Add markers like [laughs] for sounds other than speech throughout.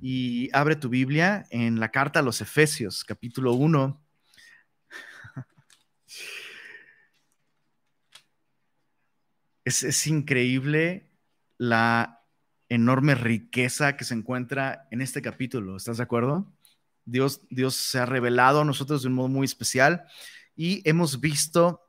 y abre tu Biblia en la carta a los Efesios, capítulo 1. [laughs] Es, increíble la enorme riqueza que se encuentra en este capítulo. ¿Estás de acuerdo? Dios, Dios se ha revelado a nosotros de un modo muy especial y hemos visto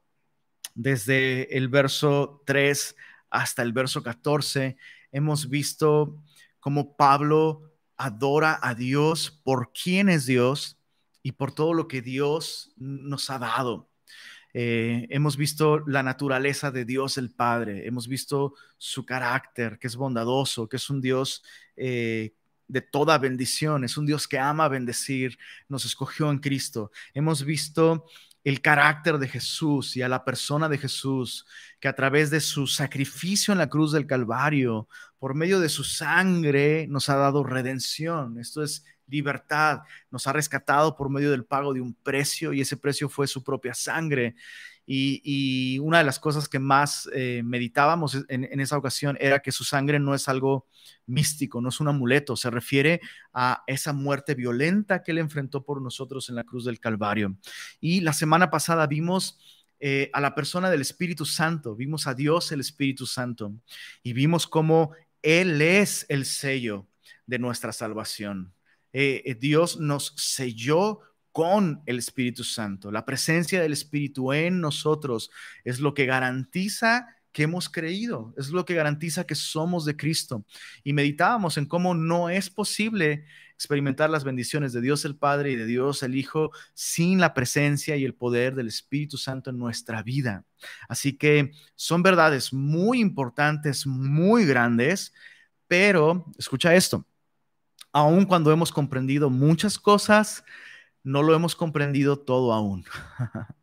desde el verso 3 hasta el verso 14, hemos visto cómo Pablo adora a Dios por quién es Dios y por todo lo que Dios nos ha dado. Eh, hemos visto la naturaleza de Dios el Padre, hemos visto su carácter, que es bondadoso, que es un Dios eh, de toda bendición, es un Dios que ama bendecir, nos escogió en Cristo. Hemos visto el carácter de Jesús y a la persona de Jesús, que a través de su sacrificio en la cruz del Calvario, por medio de su sangre, nos ha dado redención. Esto es libertad, nos ha rescatado por medio del pago de un precio y ese precio fue su propia sangre. Y, una de las cosas que más eh, meditábamos en, esa ocasión era que su sangre no es algo místico, no es un amuleto, se refiere a esa muerte violenta que él enfrentó por nosotros en la cruz del Calvario. Y la semana pasada vimos eh, a la persona del Espíritu Santo, vimos a Dios el Espíritu Santo y vimos cómo Él es el sello de nuestra salvación. Eh, Dios nos selló con el Espíritu Santo. La presencia del Espíritu en nosotros es lo que garantiza que hemos creído, es lo que garantiza que somos de Cristo. Y meditábamos en cómo no es posible experimentar las bendiciones de Dios el Padre y de Dios el Hijo sin la presencia y el poder del Espíritu Santo en nuestra vida. Así que son verdades muy importantes, muy grandes, pero escucha esto, aun cuando hemos comprendido muchas cosas, no lo hemos comprendido todo aún. [laughs]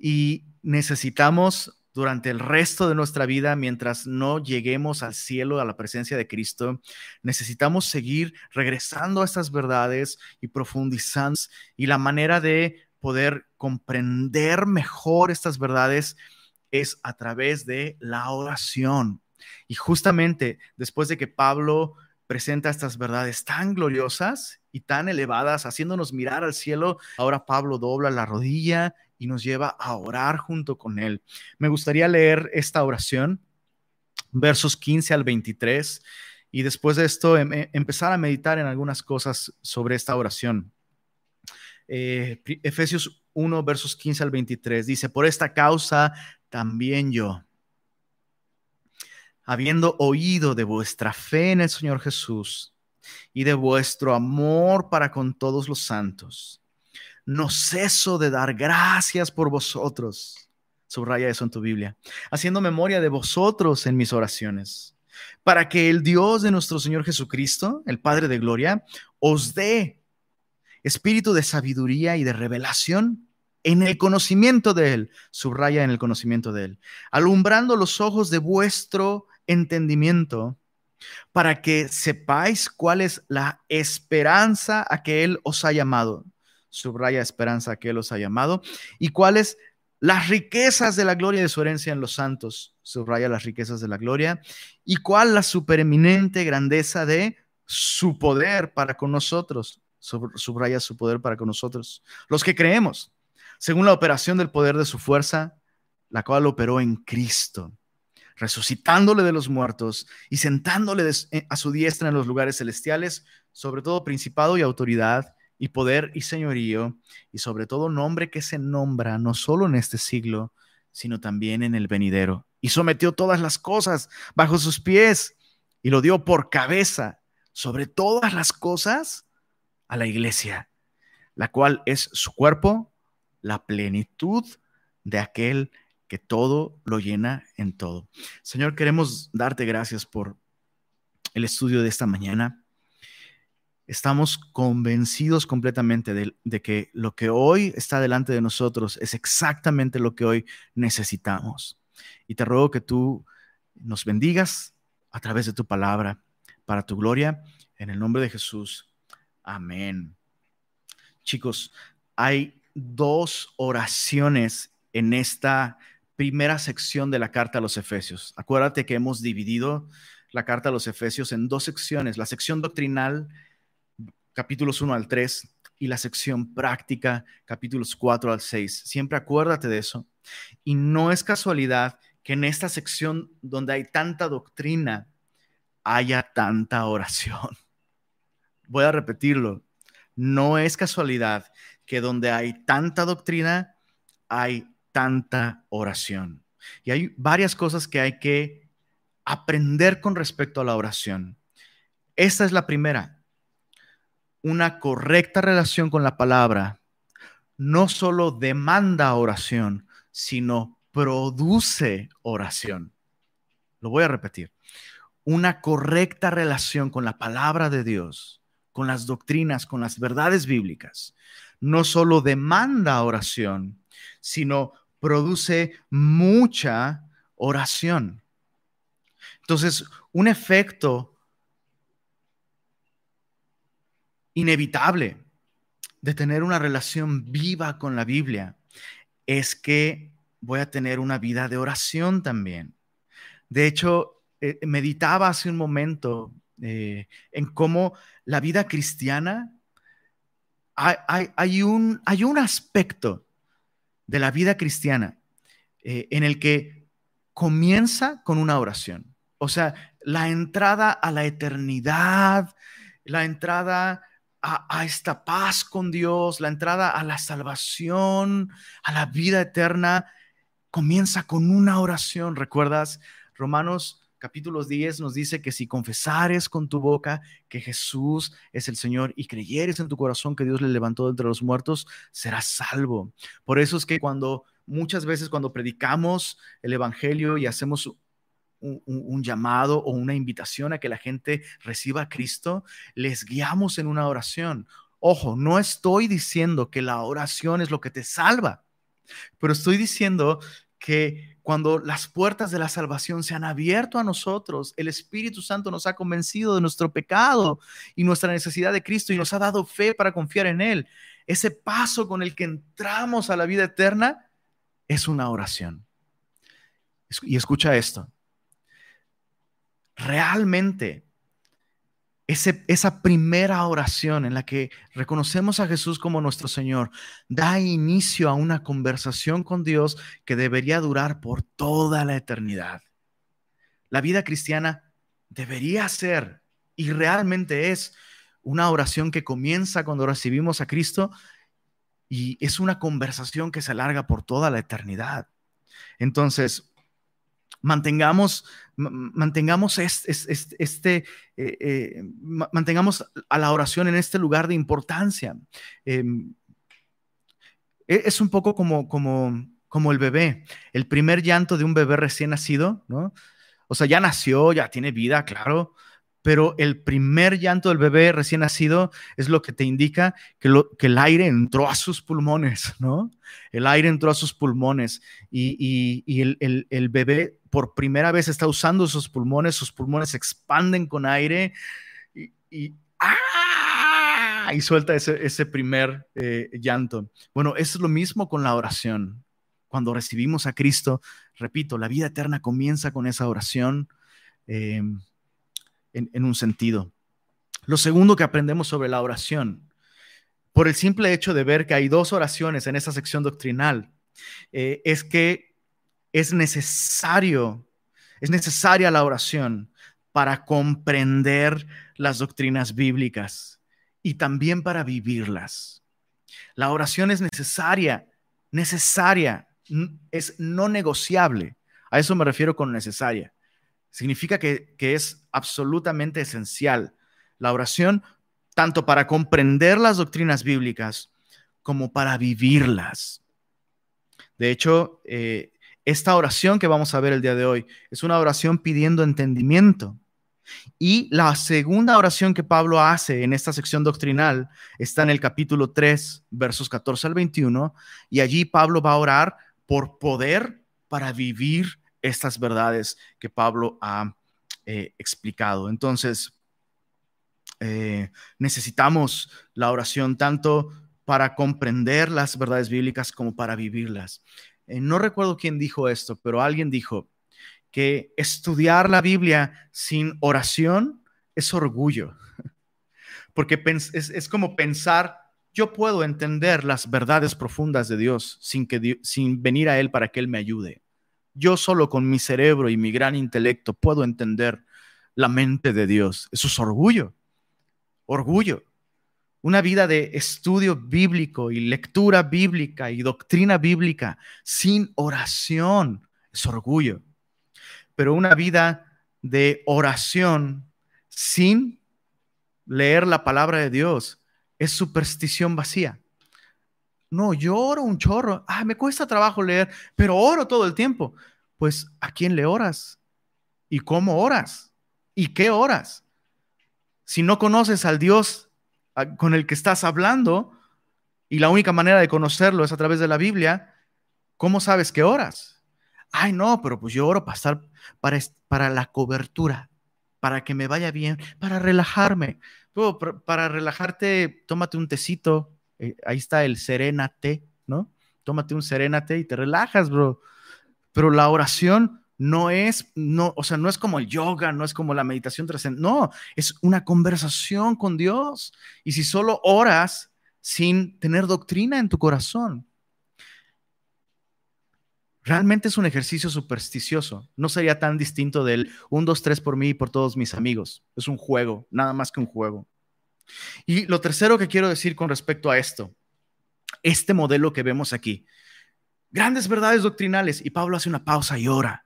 y necesitamos durante el resto de nuestra vida, mientras no lleguemos al cielo, a la presencia de Cristo, necesitamos seguir regresando a estas verdades y profundizando. Y la manera de poder comprender mejor estas verdades es a través de la oración. Y justamente después de que Pablo presenta estas verdades tan gloriosas y tan elevadas, haciéndonos mirar al cielo. Ahora Pablo dobla la rodilla y nos lleva a orar junto con él. Me gustaría leer esta oración, versos 15 al 23, y después de esto em, em, empezar a meditar en algunas cosas sobre esta oración. Eh, Efesios 1, versos 15 al 23, dice, por esta causa también yo habiendo oído de vuestra fe en el Señor Jesús y de vuestro amor para con todos los santos, no ceso de dar gracias por vosotros. Subraya eso en tu Biblia. Haciendo memoria de vosotros en mis oraciones, para que el Dios de nuestro Señor Jesucristo, el Padre de Gloria, os dé espíritu de sabiduría y de revelación en el conocimiento de Él, subraya en el conocimiento de Él, alumbrando los ojos de vuestro entendimiento para que sepáis cuál es la esperanza a que Él os ha llamado. Subraya esperanza que Él os ha llamado. Y cuáles las riquezas de la gloria de su herencia en los santos. Subraya las riquezas de la gloria. Y cuál la supereminente grandeza de su poder para con nosotros. Subraya su poder para con nosotros. Los que creemos, según la operación del poder de su fuerza, la cual operó en Cristo resucitándole de los muertos y sentándole eh, a su diestra en los lugares celestiales, sobre todo principado y autoridad y poder y señorío, y sobre todo nombre que se nombra no solo en este siglo, sino también en el venidero. Y sometió todas las cosas bajo sus pies y lo dio por cabeza sobre todas las cosas a la iglesia, la cual es su cuerpo, la plenitud de aquel que todo lo llena en todo. Señor, queremos darte gracias por el estudio de esta mañana. Estamos convencidos completamente de, que lo que hoy está delante de nosotros es exactamente lo que hoy necesitamos. Y te ruego que tú nos bendigas a través de tu palabra para tu gloria. En el nombre de Jesús. Amén. Chicos, hay dos oraciones en esta primera sección de la carta a los Efesios. Acuérdate que hemos dividido la carta a los Efesios en dos secciones, la sección doctrinal, capítulos 1 al 3, y la sección práctica, capítulos 4 al 6. Siempre acuérdate de eso. Y no es casualidad que en esta sección donde hay tanta doctrina, haya tanta oración. [laughs] Voy a repetirlo. No es casualidad que donde hay tanta doctrina, hay tanta oración. Y hay varias cosas que hay que aprender con respecto a la oración. Esta es la primera. Una correcta relación con la palabra no solo demanda oración, sino produce oración. Lo voy a repetir. Una correcta relación con la palabra de Dios, con las doctrinas, con las verdades bíblicas, no solo demanda oración, sino produce mucha oración. Entonces, un efecto inevitable de tener una relación viva con la Biblia es que voy a tener una vida de oración también. De hecho, eh, meditaba hace un momento eh, en cómo la vida cristiana, hay, un, hay un aspecto de la vida cristiana eh, en el que comienza con una oración. O sea, la entrada a la eternidad, la entrada a, esta paz con Dios, la entrada a la salvación, a la vida eterna, comienza con una oración. ¿Recuerdas? Romanos capítulo 10 nos dice que si confesares con tu boca que Jesús es el Señor y creyeres en tu corazón que Dios le levantó de entre los muertos, serás salvo. Por eso es que cuando muchas veces cuando predicamos el Evangelio y hacemos un, llamado o una invitación a que la gente reciba a Cristo, les guiamos en una oración. Ojo, no estoy diciendo que la oración es lo que te salva, pero estoy diciendo que cuando las puertas de la salvación se han abierto a nosotros, el Espíritu Santo nos ha convencido de nuestro pecado y nuestra necesidad de Cristo y nos ha dado fe para confiar en Él. Ese paso con el que entramos a la vida eterna es una oración. Y escucha esto. Realmente esa primera oración en la que reconocemos a Jesús como nuestro Señor da inicio a una conversación con Dios que debería durar por toda la eternidad. La vida cristiana debería ser y realmente es una oración que comienza cuando recibimos a Cristo y es una conversación que se alarga por toda la eternidad. Entonces, mantengamos, mantengamos este, eh, eh, mantengamos a la oración en este lugar de importancia. Em, e, es un poco como, como, como el bebé, el primer llanto de un bebé recién nacido, ¿no? O sea, ya nació, ya tiene vida, claro, pero el primer llanto del bebé recién nacido es lo que te indica que, el aire entró a sus pulmones, ¿no? El aire entró a sus pulmones y, el, bebé por primera vez está usando sus pulmones, sus pulmones se expanden con aire y, ¡ah! y suelta ese, primer eh, llanto. Bueno, es lo mismo con la oración. Cuando recibimos a Cristo, repito, la vida eterna comienza con esa oración. Eh, en, un sentido. Lo segundo que aprendemos sobre la oración, por el simple hecho de ver que hay dos oraciones en esa sección doctrinal, eh, es que es necesario, es necesaria la oración para comprender las doctrinas bíblicas y también para vivirlas. La oración es necesaria, necesaria, es no negociable. A eso me refiero con necesaria. Significa que, es absolutamente esencial la oración, tanto para comprender las doctrinas bíblicas como para vivirlas. De hecho, eh, esta oración que vamos a ver el día de hoy es una oración pidiendo entendimiento. Y la segunda oración que Pablo hace en esta sección doctrinal está en el capítulo 3, versos 14 al 21, y allí Pablo va a orar por poder para vivir estas verdades que Pablo ha eh, explicado. Entonces, eh, necesitamos la oración tanto para comprender las verdades bíblicas como para vivirlas. Eh, no recuerdo quién dijo esto, pero alguien dijo que estudiar la Biblia sin oración es orgullo. [laughs] Porque es, como pensar, yo puedo entender las verdades profundas de Dios sin, que, sin venir a Él para que Él me ayude. Yo solo con mi cerebro y mi gran intelecto puedo entender la mente de Dios. Eso es orgullo. Orgullo. Una vida de estudio bíblico y lectura bíblica y doctrina bíblica sin oración es orgullo. Pero una vida de oración sin leer la palabra de Dios es superstición vacía. No, yo oro un chorro. Ah, me cuesta trabajo leer, pero oro todo el tiempo. Pues, ¿a quién le oras? ¿Y cómo oras? ¿Y qué oras? Si no conoces al Dios con el que estás hablando, y la única manera de conocerlo es a través de la Biblia, ¿cómo sabes que oras? Ay, no, pero pues yo oro para estar, para, para la cobertura, para que me vaya bien, para relajarme. para relajarte, tómate un tecito, eh, ahí está el serénate, ¿no? Tómate un serénate y te relajas, bro. Pero la oración no es, no, o sea, no es como el yoga, no es como la meditación trascendente, no, es una conversación con Dios. Y si solo oras sin tener doctrina en tu corazón, realmente es un ejercicio supersticioso. No sería tan distinto del 1, 2, 3 por mí y por todos mis amigos. Es un juego, nada más que un juego. Y lo tercero que quiero decir con respecto a esto, este modelo que vemos aquí, grandes verdades doctrinales, y Pablo hace una pausa y ora.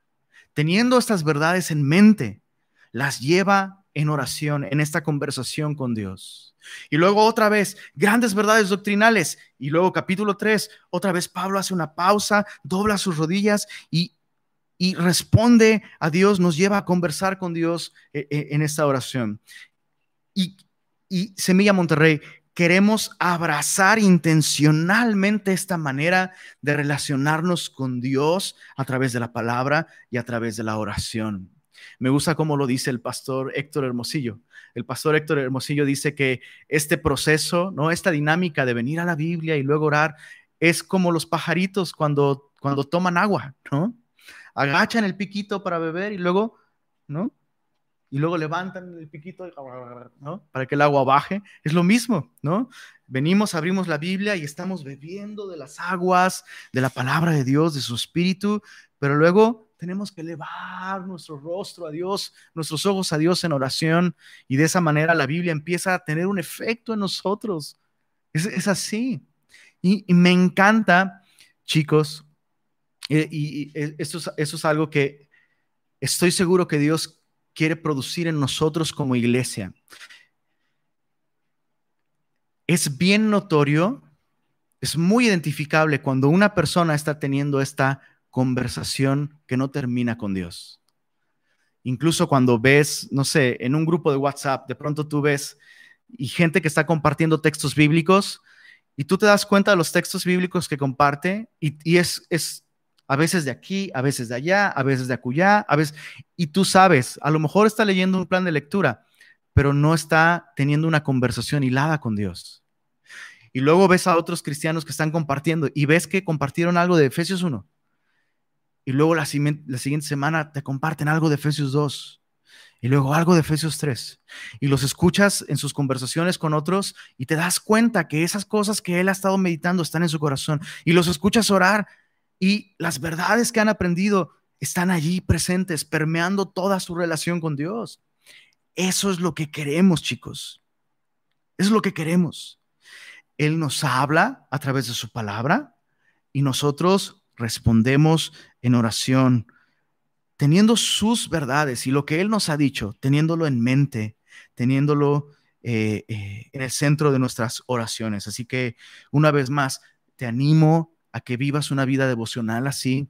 Teniendo estas verdades en mente, las lleva en oración, en esta conversación con Dios. Y luego otra vez, grandes verdades doctrinales. Y luego capítulo 3, otra vez Pablo hace una pausa, dobla sus rodillas y, y responde a Dios, nos lleva a conversar con Dios eh, eh, en esta oración. Y y Semilla Monterrey, queremos abrazar intencionalmente esta manera de relacionarnos con Dios a través de la palabra y a través de la oración. Me gusta cómo lo dice el pastor Héctor Hermosillo. El pastor Héctor Hermosillo dice que este proceso, ¿no? esta dinámica de venir a la Biblia y luego orar, es como los pajaritos cuando, cuando toman agua, ¿no? Agachan el piquito para beber y luego, ¿no? Y luego levantan el piquito. Para que el agua baje. Es lo mismo, ¿no? Venimos, abrimos la Biblia y estamos bebiendo de las aguas, de la palabra de Dios, de su espíritu, pero luego tenemos que elevar nuestro rostro a Dios, nuestros ojos a Dios en oración y de esa manera la Biblia empieza a tener un efecto en nosotros. Es, así. Y, me encanta, chicos, eh, y, y eso, es, eso es algo que estoy seguro que Dios quiere producir en nosotros como iglesia. Es bien notorio, es muy identificable cuando una persona está teniendo esta conversación que no termina con Dios. Incluso cuando ves, no sé, en un grupo de WhatsApp, de pronto tú ves y gente que está compartiendo textos bíblicos y tú te das cuenta de los textos bíblicos que comparte y, es, es a veces de aquí, a veces de allá, a veces de acullá, a veces, y tú sabes, a lo mejor está leyendo un plan de lectura, pero no está teniendo una conversación hilada con Dios. Y luego ves a otros cristianos que están compartiendo y ves que compartieron algo de Efesios 1. Y luego la, la siguiente semana te comparten algo de Efesios 2 y luego algo de Efesios 3. Y los escuchas en sus conversaciones con otros y te das cuenta que esas cosas que él ha estado meditando están en su corazón. Y los escuchas orar y las verdades que han aprendido están allí presentes, permeando toda su relación con Dios. Eso es lo que queremos, chicos. Es lo que queremos. Él nos habla a través de su palabra y nosotros respondemos en oración, teniendo sus verdades y lo que Él nos ha dicho, teniéndolo en mente, teniéndolo eh, eh, en el centro de nuestras oraciones. Así que, una vez más, te animo a que vivas una vida devocional así.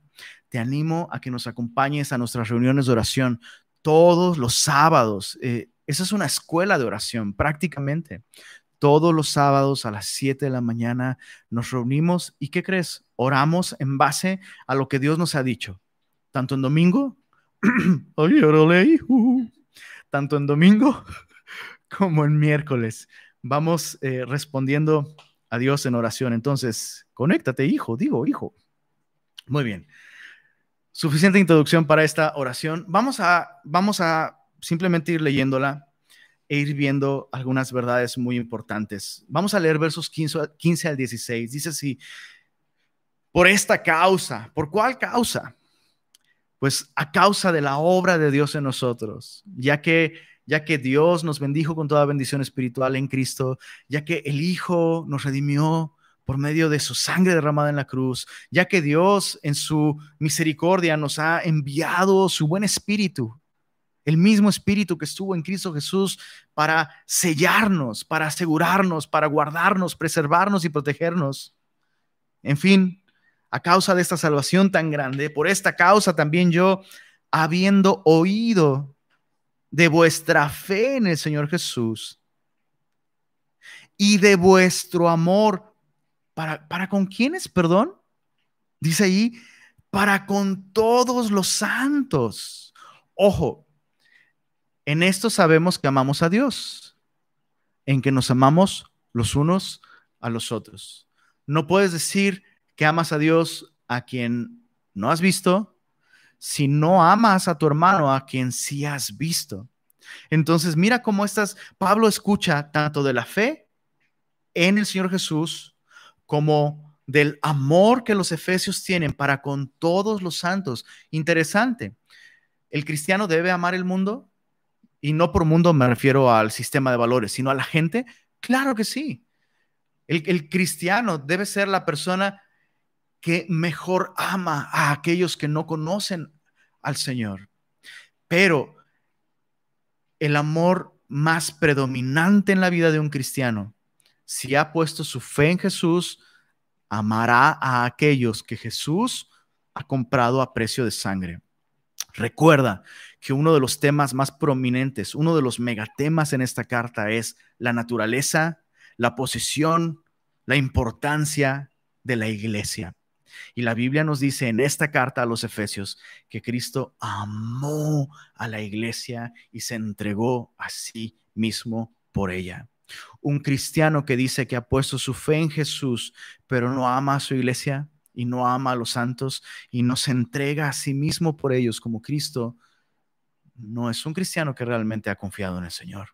Te animo a que nos acompañes a nuestras reuniones de oración todos los sábados. Eh, esa es una escuela de oración prácticamente. Todos los sábados a las 7 de la mañana nos reunimos y ¿qué crees? Oramos en base a lo que Dios nos ha dicho. Tanto en domingo, [clears throat] tanto en domingo [laughs] como en miércoles. Vamos eh, respondiendo a Dios en oración. Entonces, conéctate, hijo, digo, hijo. Muy bien. suficiente introducción para esta oración. Vamos a, vamos a simplemente ir leyéndola e ir viendo algunas verdades muy importantes. Vamos a leer versos 15, 15 al 16. Dice así, por esta causa, ¿por cuál causa? Pues a causa de la obra de Dios en nosotros, ya que ya que Dios nos bendijo con toda bendición espiritual en Cristo, ya que el Hijo nos redimió por medio de su sangre derramada en la cruz, ya que Dios en su misericordia nos ha enviado su buen espíritu, el mismo espíritu que estuvo en Cristo Jesús para sellarnos, para asegurarnos, para guardarnos, preservarnos y protegernos. En fin, a causa de esta salvación tan grande, por esta causa también yo, habiendo oído de vuestra fe en el Señor Jesús y de vuestro amor ¿Para, para con quiénes, perdón? Dice ahí, para con todos los santos. Ojo, en esto sabemos que amamos a Dios, en que nos amamos los unos a los otros. No puedes decir que amas a Dios a quien no has visto si no amas a tu hermano a quien sí has visto. Entonces, mira cómo estás. Pablo escucha tanto de la fe en el Señor Jesús como del amor que los efesios tienen para con todos los santos. Interesante. ¿El cristiano debe amar el mundo? Y no por mundo me refiero al sistema de valores, sino a la gente. Claro que sí. El, el cristiano debe ser la persona que mejor ama a aquellos que no conocen al Señor. Pero el amor más predominante en la vida de un cristiano si ha puesto su fe en Jesús, amará a aquellos que Jesús ha comprado a precio de sangre. Recuerda que uno de los temas más prominentes, uno de los megatemas en esta carta es la naturaleza, la posición, la importancia de la iglesia. Y la Biblia nos dice en esta carta a los Efesios que Cristo amó a la iglesia y se entregó a sí mismo por ella. Un cristiano que dice que ha puesto su fe en Jesús, pero no ama a su iglesia y no ama a los santos y no se entrega a sí mismo por ellos como Cristo, no es un cristiano que realmente ha confiado en el Señor.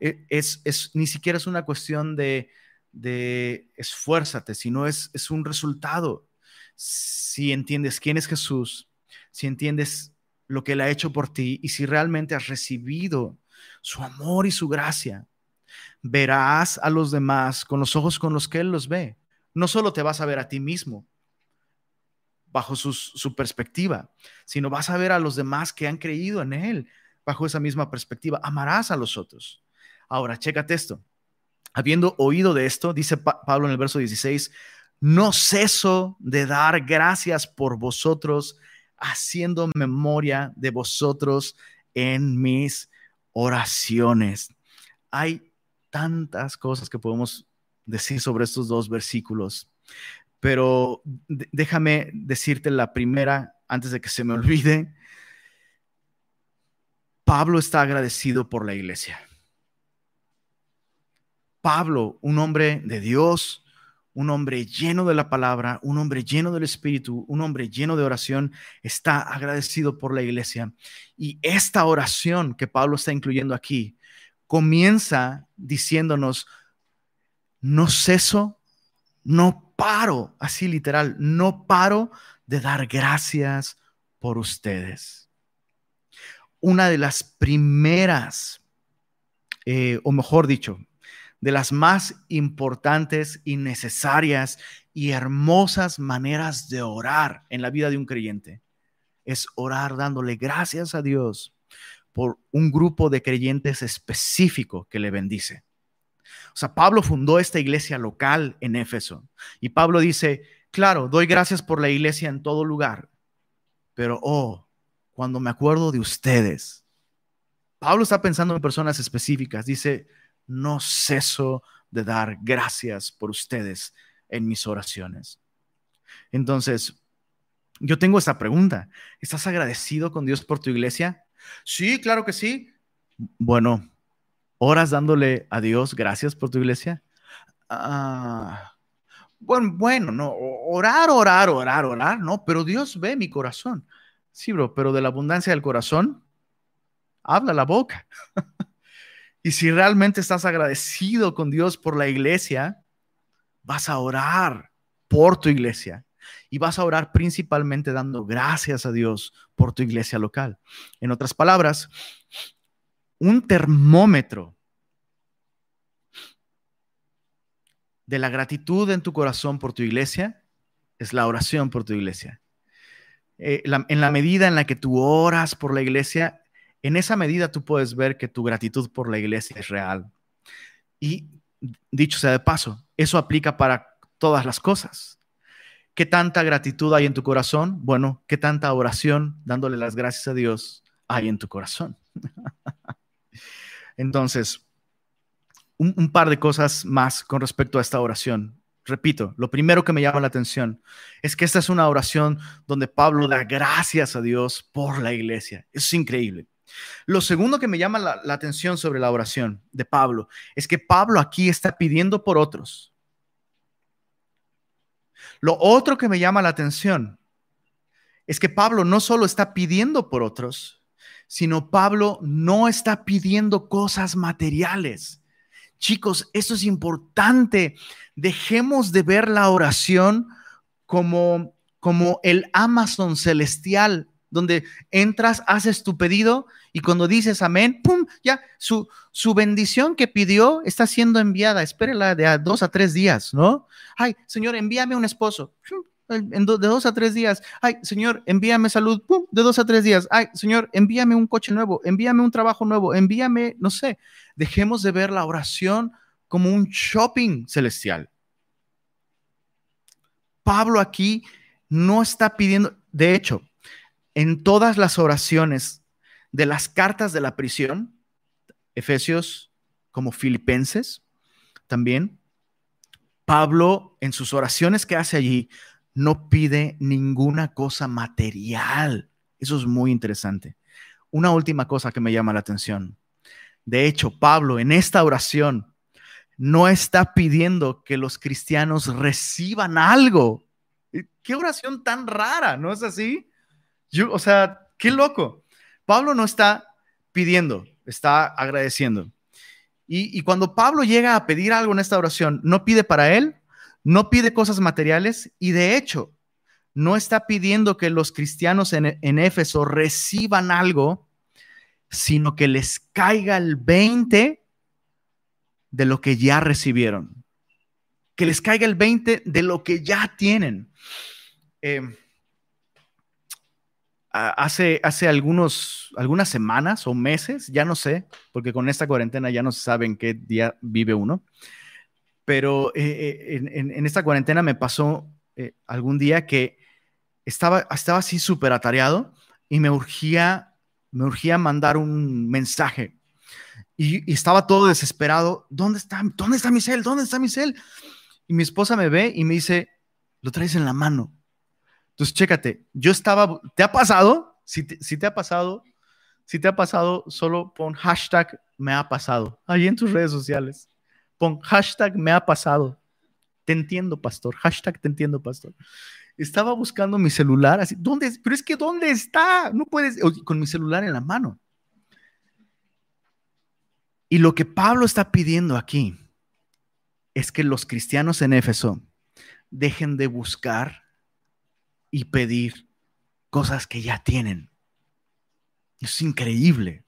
E, es, es ni siquiera es una cuestión de, de esfuérzate, sino es, es un resultado. Si entiendes quién es Jesús, si entiendes lo que Él ha hecho por ti y si realmente has recibido su amor y su gracia, verás a los demás con los ojos con los que Él los ve. No solo te vas a ver a ti mismo bajo su, perspectiva, sino vas a ver a los demás que han creído en Él bajo esa misma perspectiva. Amarás a los otros. Ahora, chécate esto. Habiendo oído de esto, dice Pablo en el verso 16, no ceso de dar gracias por vosotros, haciendo memoria de vosotros en mis oraciones. Hay tantas cosas que podemos decir sobre estos dos versículos, pero déjame decirte la primera antes de que se me olvide. Pablo está agradecido por la iglesia. Pablo, un hombre de Dios, un hombre lleno de la palabra, un hombre lleno del Espíritu, un hombre lleno de oración, está agradecido por la iglesia. Y esta oración que Pablo está incluyendo aquí comienza diciéndonos, no ceso, no paro, así literal, no paro de dar gracias por ustedes. Una de las primeras, eh, o mejor dicho, de las más importantes y necesarias y hermosas maneras de orar en la vida de un creyente. Es orar dándole gracias a Dios por un grupo de creyentes específico que le bendice. O sea, Pablo fundó esta iglesia local en Éfeso y Pablo dice, claro, doy gracias por la iglesia en todo lugar, pero oh, cuando me acuerdo de ustedes, Pablo está pensando en personas específicas, dice, no ceso de dar gracias por ustedes en mis oraciones. Entonces, yo tengo esta pregunta, ¿estás agradecido con Dios por tu iglesia? Sí, claro que sí. Bueno, horas dándole a Dios gracias por tu iglesia. Ah, bueno, bueno, no, orar, orar, orar, orar, no, pero Dios ve mi corazón. Sí, bro, pero de la abundancia del corazón, habla la boca. [laughs] y si realmente estás agradecido con Dios por la iglesia, vas a orar por tu iglesia y vas a orar principalmente dando gracias a Dios por tu iglesia local. En otras palabras, un termómetro de la gratitud en tu corazón por tu iglesia es la oración por tu iglesia. Eh, en la medida en la que tú oras por la iglesia, en esa medida tú puedes ver que tu gratitud por la iglesia es real. Y dicho sea de paso, eso aplica para todas las cosas. ¿Qué tanta gratitud hay en tu corazón? Bueno, ¿qué tanta oración dándole las gracias a Dios hay en tu corazón? [laughs] Entonces, un, par de cosas más con respecto a esta oración. Repito, lo primero que me llama la atención es que esta es una oración donde Pablo da gracias a Dios por la iglesia. es increíble. Lo segundo que me llama la, atención sobre la oración de Pablo es que Pablo aquí está pidiendo por otros. Lo otro que me llama la atención es que Pablo no solo está pidiendo por otros, sino Pablo no está pidiendo cosas materiales. Chicos, esto es importante. Dejemos de ver la oración como, como el Amazon celestial, donde entras, haces tu pedido y cuando dices amén, ¡pum! Ya, su, su bendición que pidió está siendo enviada. Espérela de dos a tres días, ¿no? Ay, Señor, envíame un esposo. De dos a tres días. Ay, Señor, envíame salud. ¡Pum! De dos a tres días. Ay, Señor, envíame un coche nuevo. Envíame un trabajo nuevo. Envíame, no sé. Dejemos de ver la oración como un shopping celestial. Pablo aquí no está pidiendo, de hecho, en todas las oraciones de las cartas de la prisión, Efesios como Filipenses, también, Pablo en sus oraciones que hace allí no pide ninguna cosa material. Eso es muy interesante. Una última cosa que me llama la atención. De hecho, Pablo en esta oración no está pidiendo que los cristianos reciban algo. Qué oración tan rara, ¿no es así? Yo, o sea, qué loco. Pablo no está pidiendo, está agradeciendo. Y, cuando Pablo llega a pedir algo en esta oración, no pide para él, no pide cosas materiales y de hecho no está pidiendo que los cristianos en, en Éfeso reciban algo, sino que les caiga el 20 de lo que ya recibieron. Que les caiga el 20 de lo que ya tienen. Em, hace, hace algunos, algunas semanas o meses, ya no sé, porque con esta cuarentena ya no se sabe en qué día vive uno, pero eh, eh, en, esta cuarentena me pasó eh, algún día que estaba, estaba así súper atareado y me urgía, me urgía mandar un mensaje y, estaba todo desesperado. ¿Dónde está, ¿Dónde está mi cel? ¿Dónde está mi cel? Y mi esposa me ve y me dice, lo traes en la mano. Entonces, chécate, yo estaba, ¿te ha pasado? Si te, ha pasado, si te ha pasado, solo pon hashtag me ha pasado ahí en tus redes sociales. Pon hashtag me ha pasado. Te entiendo, pastor. Hashtag te entiendo, pastor. Estaba buscando mi celular, así, ¿dónde? Pero es que ¿dónde está? No puedes, con mi celular en la mano. Y lo que Pablo está pidiendo aquí es que los cristianos en Éfeso dejen de buscar y pedir cosas que ya tienen. Eso es increíble.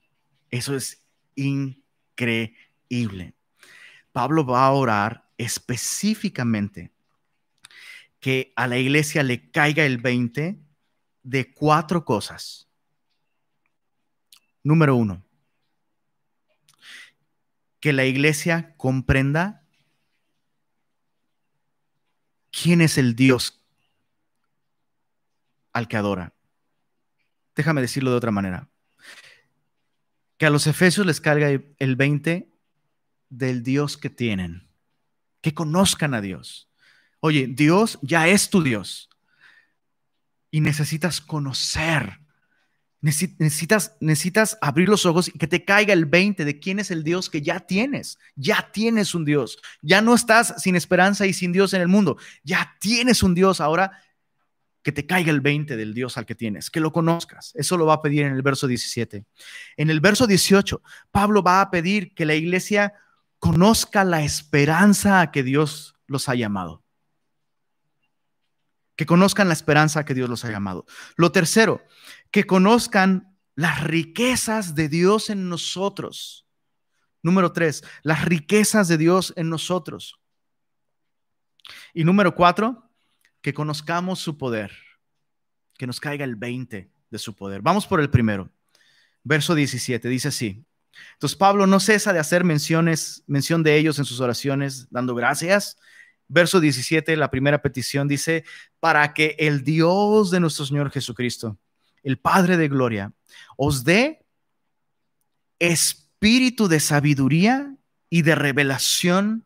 Eso es increíble. Pablo va a orar específicamente que a la iglesia le caiga el 20 de cuatro cosas. Número uno, que la iglesia comprenda quién es el Dios al que adora. Déjame decirlo de otra manera. Que a los efesios les carga el 20 del Dios que tienen. Que conozcan a Dios. Oye, Dios ya es tu Dios. Y necesitas conocer Necesitas, necesitas abrir los ojos y que te caiga el 20 de quién es el Dios que ya tienes. Ya tienes un Dios. Ya no estás sin esperanza y sin Dios en el mundo. Ya tienes un Dios. Ahora que te caiga el 20 del Dios al que tienes, que lo conozcas. Eso lo va a pedir en el verso 17. En el verso 18, Pablo va a pedir que la iglesia conozca la esperanza a que Dios los ha llamado. Que conozcan la esperanza a que Dios los ha llamado. Lo tercero, que conozcan las riquezas de Dios en nosotros. Número tres, las riquezas de Dios en nosotros. Y número cuatro, que conozcamos su poder, que nos caiga el 20 de su poder. Vamos por el primero. Verso 17 dice así. Entonces Pablo no cesa de hacer menciones, mención de ellos en sus oraciones, dando gracias. Verso 17, la primera petición dice, para que el Dios de nuestro Señor Jesucristo, el Padre de Gloria, os dé espíritu de sabiduría y de revelación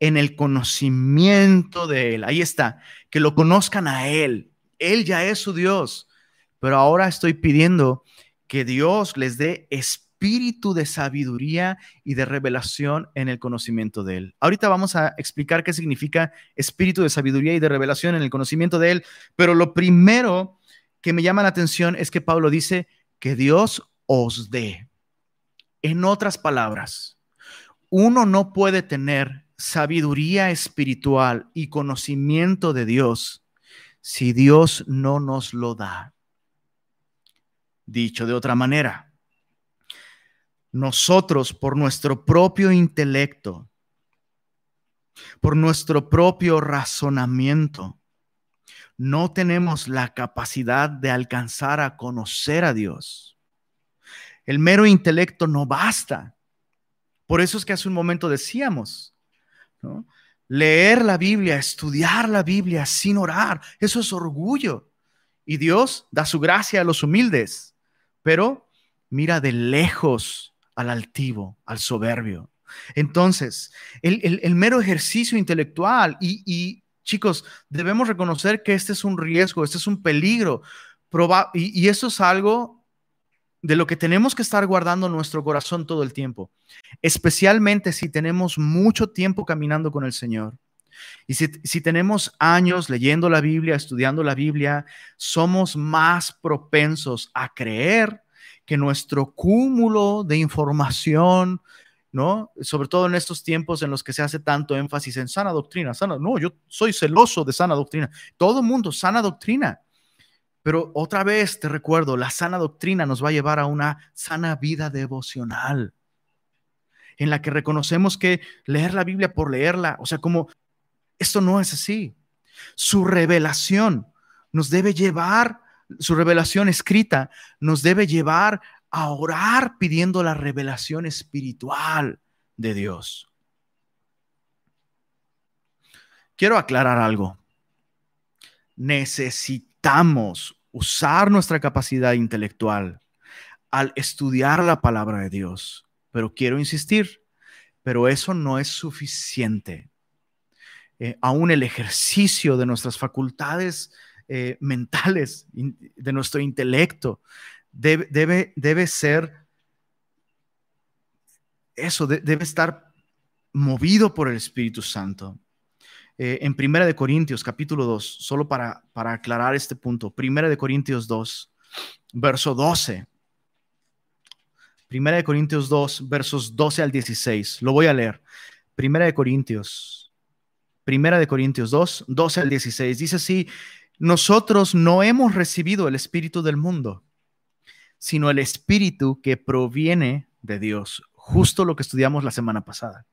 en el conocimiento de Él. Ahí está, que lo conozcan a Él. Él ya es su Dios, pero ahora estoy pidiendo que Dios les dé espíritu de sabiduría y de revelación en el conocimiento de Él. Ahorita vamos a explicar qué significa espíritu de sabiduría y de revelación en el conocimiento de Él, pero lo primero que me llama la atención es que Pablo dice que Dios os dé. En otras palabras, uno no puede tener sabiduría espiritual y conocimiento de Dios si Dios no nos lo da. Dicho de otra manera, nosotros por nuestro propio intelecto, por nuestro propio razonamiento, no tenemos la capacidad de alcanzar a conocer a Dios. El mero intelecto no basta. Por eso es que hace un momento decíamos, Leer la Biblia, estudiar la Biblia sin orar, eso es orgullo. Y Dios da su gracia a los humildes, pero mira de lejos al altivo, al soberbio. Entonces, el, mero ejercicio intelectual y, chicos, debemos reconocer que este es un riesgo, este es un peligro. y, eso es algo de lo que tenemos que estar guardando nuestro corazón todo el tiempo, especialmente si tenemos mucho tiempo caminando con el Señor. Y si, tenemos años leyendo la Biblia, estudiando la Biblia, somos más propensos a creer que nuestro cúmulo de información, ¿no? Sobre todo en estos tiempos en los que se hace tanto énfasis en sana doctrina, sana, no, yo soy celoso de sana doctrina. Todo mundo, sana doctrina. Pero otra vez te recuerdo, la sana doctrina nos va a llevar a una sana vida devocional, en la que reconocemos que leer la Biblia por leerla, o sea, como esto no es así. Su revelación nos debe llevar, su revelación escrita nos debe llevar a orar pidiendo la revelación espiritual de Dios. Quiero aclarar algo. Necesitamos necesitamos usar nuestra capacidad intelectual al estudiar la palabra de Dios. Pero quiero insistir, pero eso no es suficiente. Eh, aún el ejercicio de nuestras facultades eh, mentales, de nuestro intelecto, debe, debe, debe ser eso, debe estar movido por el Espíritu Santo. Eh, en Primera de Corintios, capítulo 2, solo para, para aclarar este punto. Primera de Corintios 2, verso 12. Primera de Corintios 2, versos 12 al 16. Lo voy a leer. Primera de Corintios. Primera de Corintios 2, 12 al 16. Dice así, nosotros no hemos recibido el espíritu del mundo, sino el espíritu que proviene de Dios. Justo lo que estudiamos la semana pasada.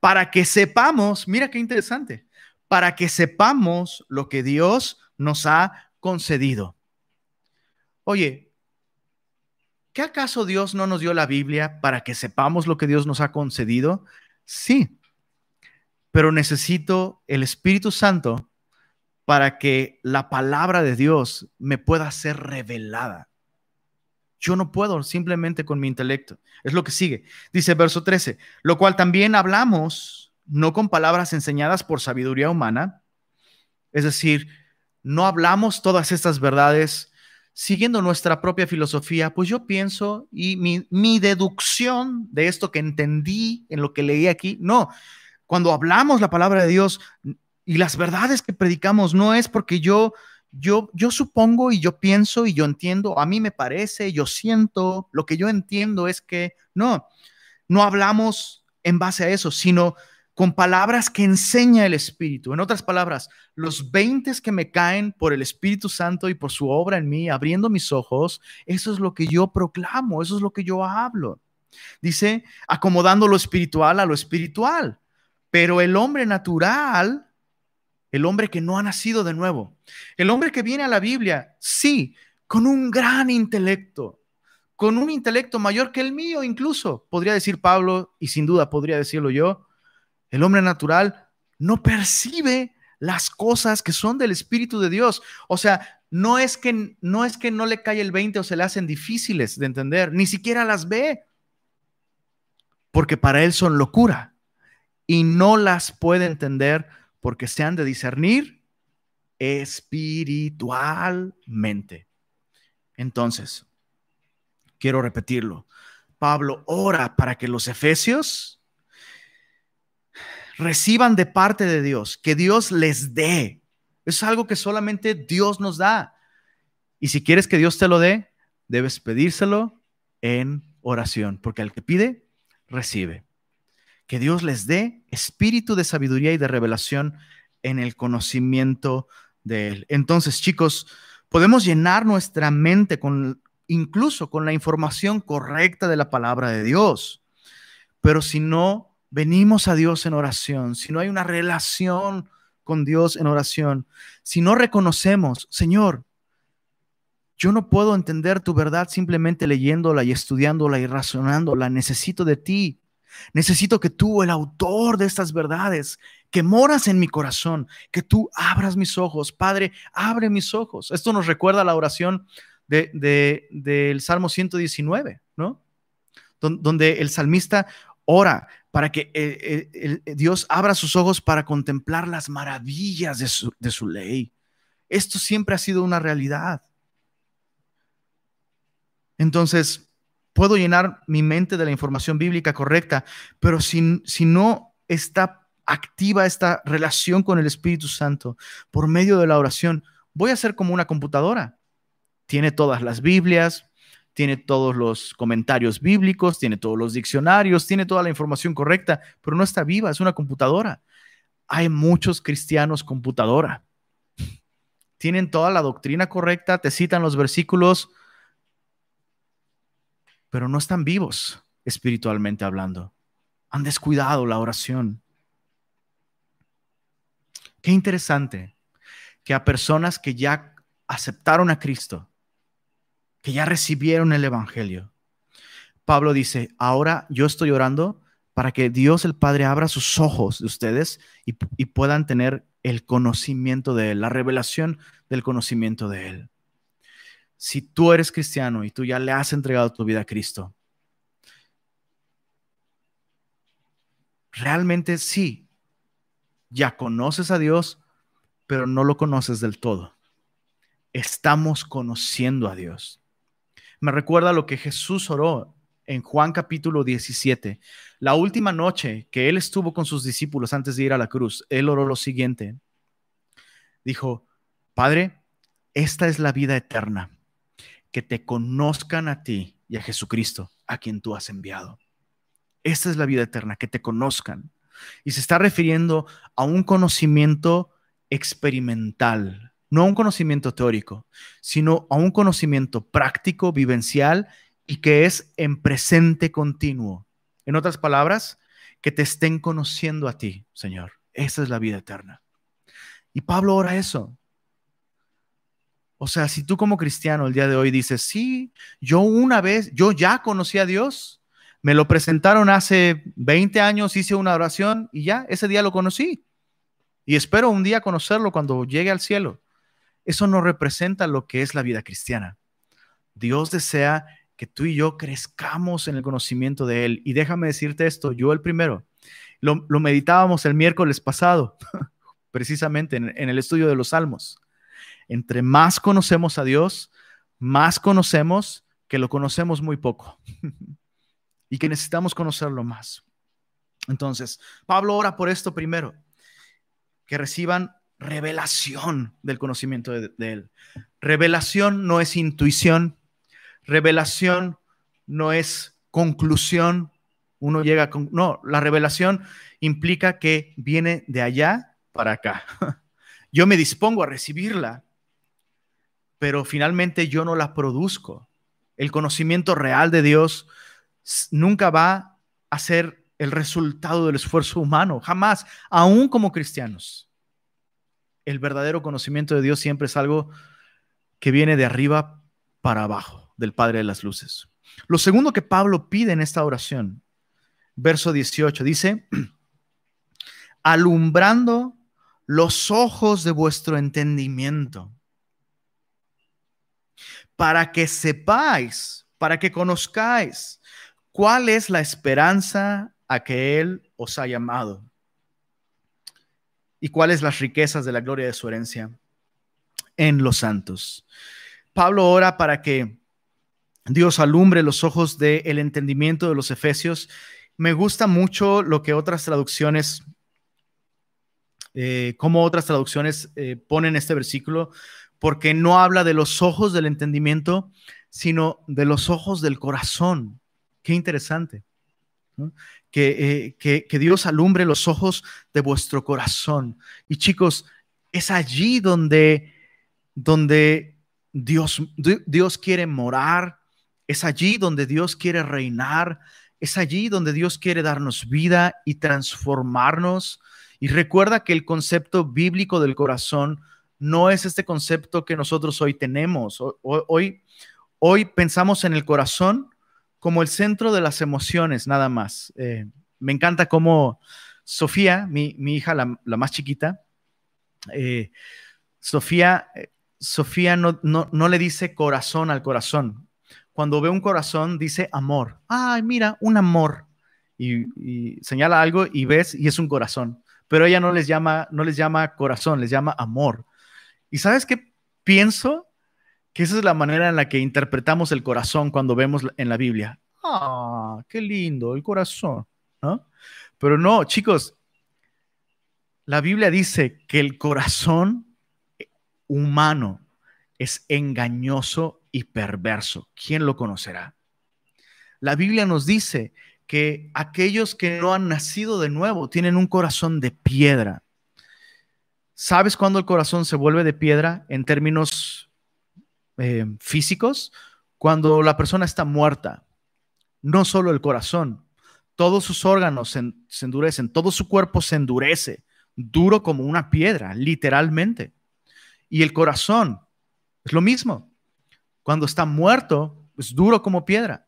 Para que sepamos, mira qué interesante, para que sepamos lo que Dios nos ha concedido. Oye, ¿qué acaso Dios no nos dio la Biblia para que sepamos lo que Dios nos ha concedido? Sí, pero necesito el Espíritu Santo para que la palabra de Dios me pueda ser revelada. Yo no puedo simplemente con mi intelecto. Es lo que sigue. Dice verso 13, lo cual también hablamos no con palabras enseñadas por sabiduría humana, es decir, no hablamos todas estas verdades siguiendo nuestra propia filosofía, pues yo pienso y mi, deducción de esto que entendí en lo que leí aquí, no, cuando hablamos la palabra de Dios y las verdades que predicamos, no es porque yo yo, yo supongo y yo pienso y yo entiendo, a mí me parece, yo siento, lo que yo entiendo es que no, no hablamos en base a eso, sino con palabras que enseña el Espíritu. En otras palabras, los 20 que me caen por el Espíritu Santo y por su obra en mí, abriendo mis ojos, eso es lo que yo proclamo, eso es lo que yo hablo. Dice, acomodando lo espiritual a lo espiritual. Pero el hombre natural, el hombre que no ha nacido de nuevo, el hombre que viene a la Biblia, sí, con un gran intelecto, con un intelecto mayor que el mío incluso, podría decir Pablo, y sin duda podría decirlo yo, el hombre natural no percibe las cosas que son del Espíritu de Dios. O sea, no es que no, es que no le cae el 20 o se le hacen difíciles de entender, ni siquiera las ve, porque para él son locura y no las puede entender porque se han de discernir espiritualmente. Entonces, quiero repetirlo. Pablo ora para que los efesios reciban de parte de Dios, que Dios les dé. Es algo que solamente Dios nos da. Y si quieres que Dios te lo dé, debes pedírselo en oración, porque al que pide, recibe. Que Dios les dé espíritu de sabiduría y de revelación en el conocimiento de Él. Entonces, chicos, podemos llenar nuestra mente con incluso con la información correcta de la palabra de Dios, pero si no venimos a Dios en oración, si no hay una relación con Dios en oración, si no reconocemos, Señor, yo no puedo entender tu verdad simplemente leyéndola y estudiándola y razonándola, necesito de ti. Necesito que tú, el autor de estas verdades, que moras en mi corazón, que tú abras mis ojos. Padre, abre mis ojos. Esto nos recuerda la oración de, del Salmo 119, ¿no? Donde el salmista ora, para que eh, eh, Dios abra sus ojos para contemplar las maravillas de su, de su ley. Esto siempre ha sido una realidad. Entonces, puedo llenar mi mente de la información bíblica correcta, pero si, si no está activa esta relación con el Espíritu Santo por medio de la oración, voy a ser como una computadora. Tiene todas las Biblias, tiene todos los comentarios bíblicos, tiene todos los diccionarios, tiene toda la información correcta, pero no está viva, es una computadora. Hay muchos cristianos computadora. Tienen toda la doctrina correcta, te citan los versículos, pero no están vivos espiritualmente hablando. Han descuidado la oración. Qué interesante que a personas que ya aceptaron a Cristo, que ya recibieron el Evangelio. Pablo dice, ahora yo estoy orando para que Dios el Padre abra sus ojos de ustedes y, puedan tener el conocimiento de Él, la revelación del conocimiento de Él. Si tú eres cristiano y tú ya le has entregado tu vida a Cristo, realmente sí, ya conoces a Dios, pero no lo conoces del todo. Estamos conociendo a Dios. Me recuerda lo que Jesús oró en Juan capítulo 17. La última noche que él estuvo con sus discípulos antes de ir a la cruz, él oró lo siguiente. Dijo, Padre, esta es la vida eterna, que te conozcan a ti y a Jesucristo, a quien tú has enviado. Esta es la vida eterna, que te conozcan. Y se está refiriendo a un conocimiento experimental, no a un conocimiento teórico, sino a un conocimiento práctico, vivencial y que es en presente continuo. En otras palabras, que te estén conociendo a ti, Señor. Esa es la vida eterna. Y Pablo ora eso. O sea, si tú como cristiano el día de hoy dices, sí, yo una vez, yo ya conocí a Dios, me lo presentaron hace 20 años, hice una oración y ya, ese día lo conocí. Y espero un día conocerlo cuando llegue al cielo. Eso no representa lo que es la vida cristiana. Dios desea que tú y yo crezcamos en el conocimiento de Él. Y déjame decirte esto, yo el primero, lo, meditábamos el miércoles pasado, [laughs] precisamente en, en el estudio de los salmos. Entre más conocemos a Dios, más conocemos que lo conocemos muy poco [laughs] y que necesitamos conocerlo más. Entonces, Pablo ora por esto primero, que reciban revelación del conocimiento de, Él. Revelación no es intuición, revelación no es conclusión, uno llega con... No, la revelación implica que viene de allá para acá. [laughs] Yo me dispongo a recibirla, pero finalmente yo no la produzco. El conocimiento real de Dios nunca va a ser el resultado del esfuerzo humano, jamás, aún como cristianos. El verdadero conocimiento de Dios siempre es algo que viene de arriba para abajo, del Padre de las Luces. Lo segundo que Pablo pide en esta oración, verso 18, dice, [clears throat] alumbrando los ojos de vuestro entendimiento, para que sepáis, para que conozcáis cuál es la esperanza a que Él os ha llamado y cuáles las riquezas de la gloria de su herencia en los santos. Pablo ora para que Dios alumbre los ojos del entendimiento de los efesios. Me gusta mucho lo que otras traducciones, eh, como otras traducciones eh, ponen este versículo, porque no habla de los ojos del entendimiento, sino de los ojos del corazón. Qué interesante. Eh, que, que, Dios alumbre los ojos de vuestro corazón. Y chicos, es allí donde, donde Dios, Dios quiere morar, es allí donde Dios quiere reinar, es allí donde Dios quiere darnos vida y transformarnos. Y recuerda que el concepto bíblico del corazón no es este concepto que nosotros hoy tenemos. Hoy, hoy pensamos en el corazón como el centro de las emociones, nada más. Eh, me encanta cómo Sofía, mi, hija, la, más chiquita, eh, Sofía, eh, Sofía no, no, le dice corazón al corazón. Cuando ve un corazón, dice amor. Ay, mira, un amor. Y, señala algo y ves y es un corazón. Pero ella no les llama, no les llama corazón, les llama amor. ¿Y sabes qué pienso? Que esa es la manera en la que interpretamos el corazón cuando vemos en la Biblia. Ah, qué lindo, el corazón. ¿no? Pero no, chicos, la Biblia dice que el corazón humano es engañoso y perverso. ¿Quién lo conocerá? La Biblia nos dice que aquellos que no han nacido de nuevo tienen un corazón de piedra. ¿Sabes cuándo el corazón se vuelve de piedra en términos eh, físicos cuando la persona está muerta. No solo el corazón, todos sus órganos se, se endurecen, todo su cuerpo se endurece, duro como una piedra, literalmente. Y el corazón es lo mismo. Cuando está muerto, es duro como piedra.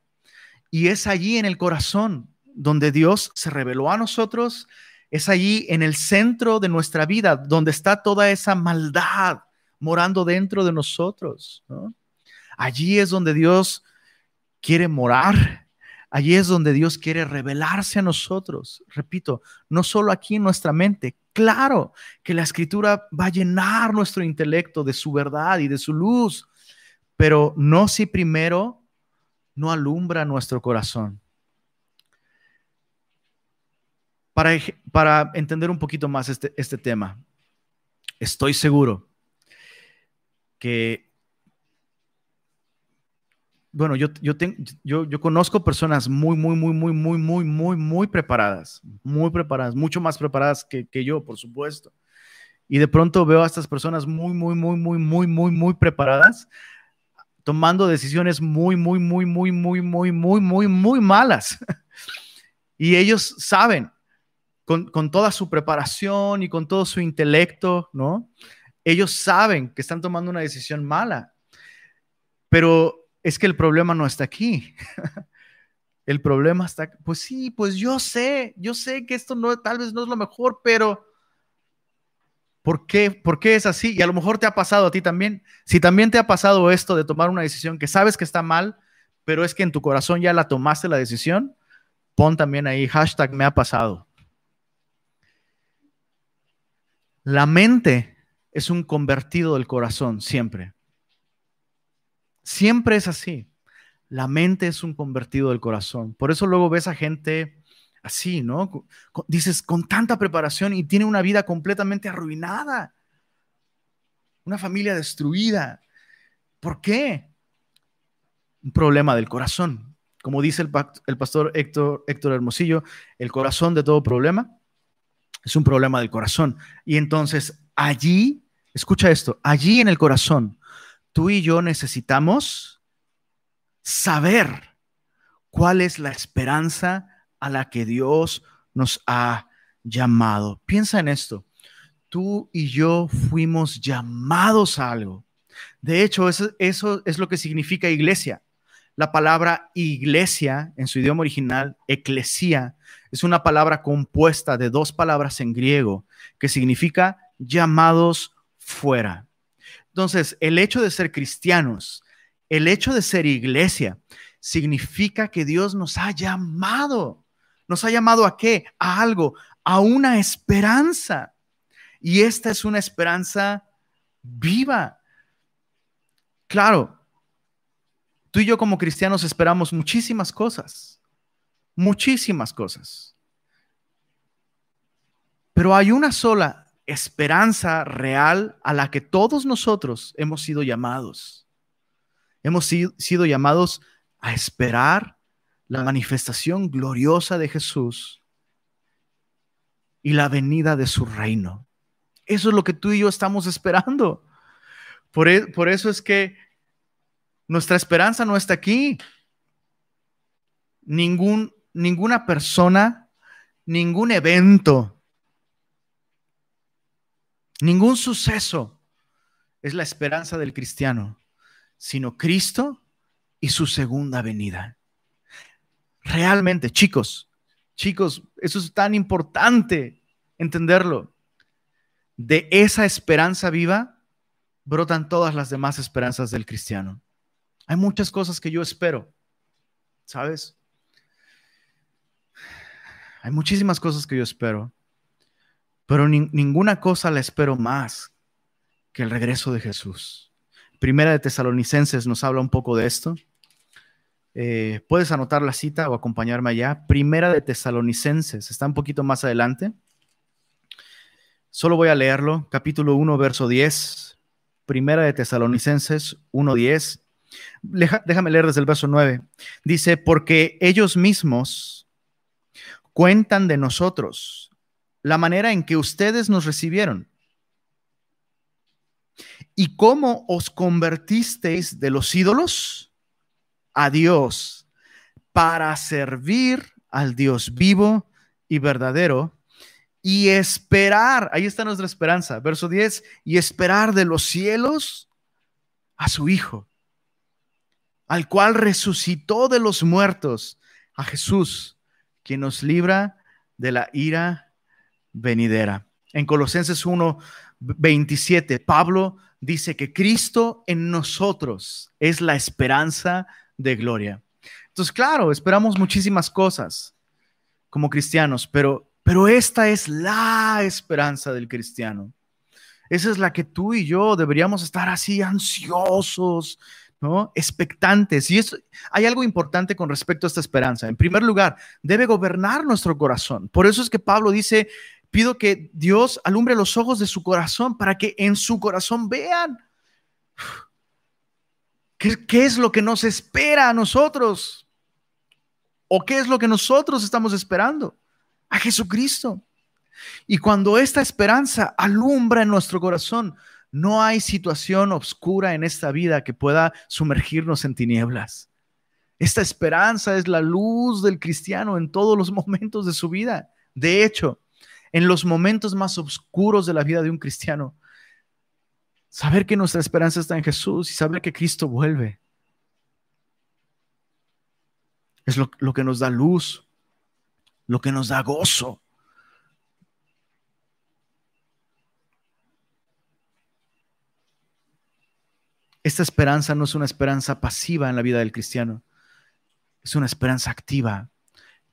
Y es allí en el corazón donde Dios se reveló a nosotros, es allí en el centro de nuestra vida donde está toda esa maldad, morando dentro de nosotros. Allí es donde Dios quiere morar. Allí es donde Dios quiere revelarse a nosotros. Repito, no solo aquí en nuestra mente. Claro que la escritura va a llenar nuestro intelecto de su verdad y de su luz, pero no si primero no alumbra nuestro corazón. Para, para entender un poquito más este, este tema, estoy seguro que, bueno, yo, yo, yo, conozco personas muy, muy, muy, muy, muy, muy, muy, muy preparadas, muy preparadas, mucho más preparadas que, que yo, por supuesto. Y de pronto veo a estas personas muy, muy, muy, muy, muy, muy, muy preparadas tomando decisiones muy, muy, muy, muy, muy, muy, muy, muy, muy malas. y ellos saben, con, con, toda su preparación y con todo su intelecto, ¿no? Ellos saben que están tomando una decisión mala, pero es que el problema no está aquí. [laughs] el problema está, pues sí, pues yo sé, yo sé que esto no, tal vez no es lo mejor, pero ¿por qué? ¿Por qué es así? Y a lo mejor te ha pasado a ti también. Si también te ha pasado esto de tomar una decisión que sabes que está mal, pero es que en tu corazón ya la tomaste la decisión, pon también ahí hashtag me ha pasado. La mente es un convertido del corazón, siempre. Siempre es así. La mente es un convertido del corazón. Por eso luego ves a gente así, ¿no? Dices, con tanta preparación y tiene una vida completamente arruinada. una familia destruida. ¿Por qué? Un problema del corazón. Como dice el, pastor Héctor, Héctor Hermosillo, el corazón de todo problema es un problema del corazón. Y entonces allí, escucha esto, allí en el corazón, tú y yo necesitamos saber cuál es la esperanza a la que Dios nos ha llamado. Piensa en esto. Tú y yo fuimos llamados a algo. De hecho, eso, es lo que significa iglesia. La palabra iglesia en su idioma original, eclesia, es una palabra compuesta de dos palabras en griego que significa llamados fuera. Entonces, el hecho de ser cristianos, el hecho de ser iglesia, significa que Dios nos ha llamado. ¿Nos ha llamado a qué? A algo, a una esperanza. Y esta es una esperanza viva. Claro, Tú y yo como cristianos esperamos muchísimas cosas, muchísimas cosas. Pero hay una sola esperanza real a la que todos nosotros hemos sido llamados. Hemos sido, llamados a esperar la manifestación gloriosa de Jesús y la venida de su reino. Eso es lo que tú y yo estamos esperando. Por, e, eso es que nuestra esperanza no está aquí. Ningún, ninguna persona, ningún evento, ningún suceso es la esperanza del cristiano, sino Cristo y su segunda venida. Realmente, chicos, chicos, eso es tan importante entenderlo. De esa esperanza viva brotan todas las demás esperanzas del cristiano. Hay muchas cosas que yo espero, ¿sabes? Hay muchísimas cosas que yo espero, pero ninguna cosa la espero más que el regreso de Jesús. Primera de Tesalonicenses nos habla un poco de esto. Eh, puedes anotar la cita o acompañarme allá. Primera de Tesalonicenses, está un poquito más adelante. Solo voy a leerlo, capítulo 1, verso 10. Primera de Tesalonicenses 1, 10 déjame leer desde el verso 9. Dice, porque ellos mismos cuentan de nosotros la manera en que ustedes nos recibieron. Y cómo os convertisteis de los ídolos a Dios para servir al Dios vivo y verdadero y esperar, ahí está nuestra esperanza, verso 10, y esperar de los cielos a su Hijo al cual resucitó de los muertos, a Jesús, quien nos libra de la ira venidera. En Colosenses 1, 27, Pablo dice que Cristo en nosotros es la esperanza de gloria. Entonces, claro, esperamos muchísimas cosas como cristianos, pero, pero esta es la esperanza del cristiano. Esa es la que tú y yo deberíamos estar así ansiosos, ¿no? Expectantes. Y hay algo importante con respecto a esta esperanza. En primer lugar, debe gobernar nuestro corazón. Por eso es que Pablo dice, pido que Dios alumbre los ojos de su corazón para que en su corazón vean qué, es lo que nos espera a nosotros. ¿O qué es lo que nosotros estamos esperando? A Jesucristo. Y cuando esta esperanza alumbra en nuestro corazón, no hay situación oscura en esta vida que pueda sumergirnos en tinieblas. Esta esperanza es la luz del cristiano en todos los [laughs] momentos de su vida. De hecho, en los momentos más oscuros de la vida de un cristiano, saber que nuestra esperanza está en Jesús y saber que Cristo vuelve. Es lo, lo que nos da luz, lo que nos da gozo. Esta esperanza no es una esperanza pasiva en la vida del cristiano, es una esperanza activa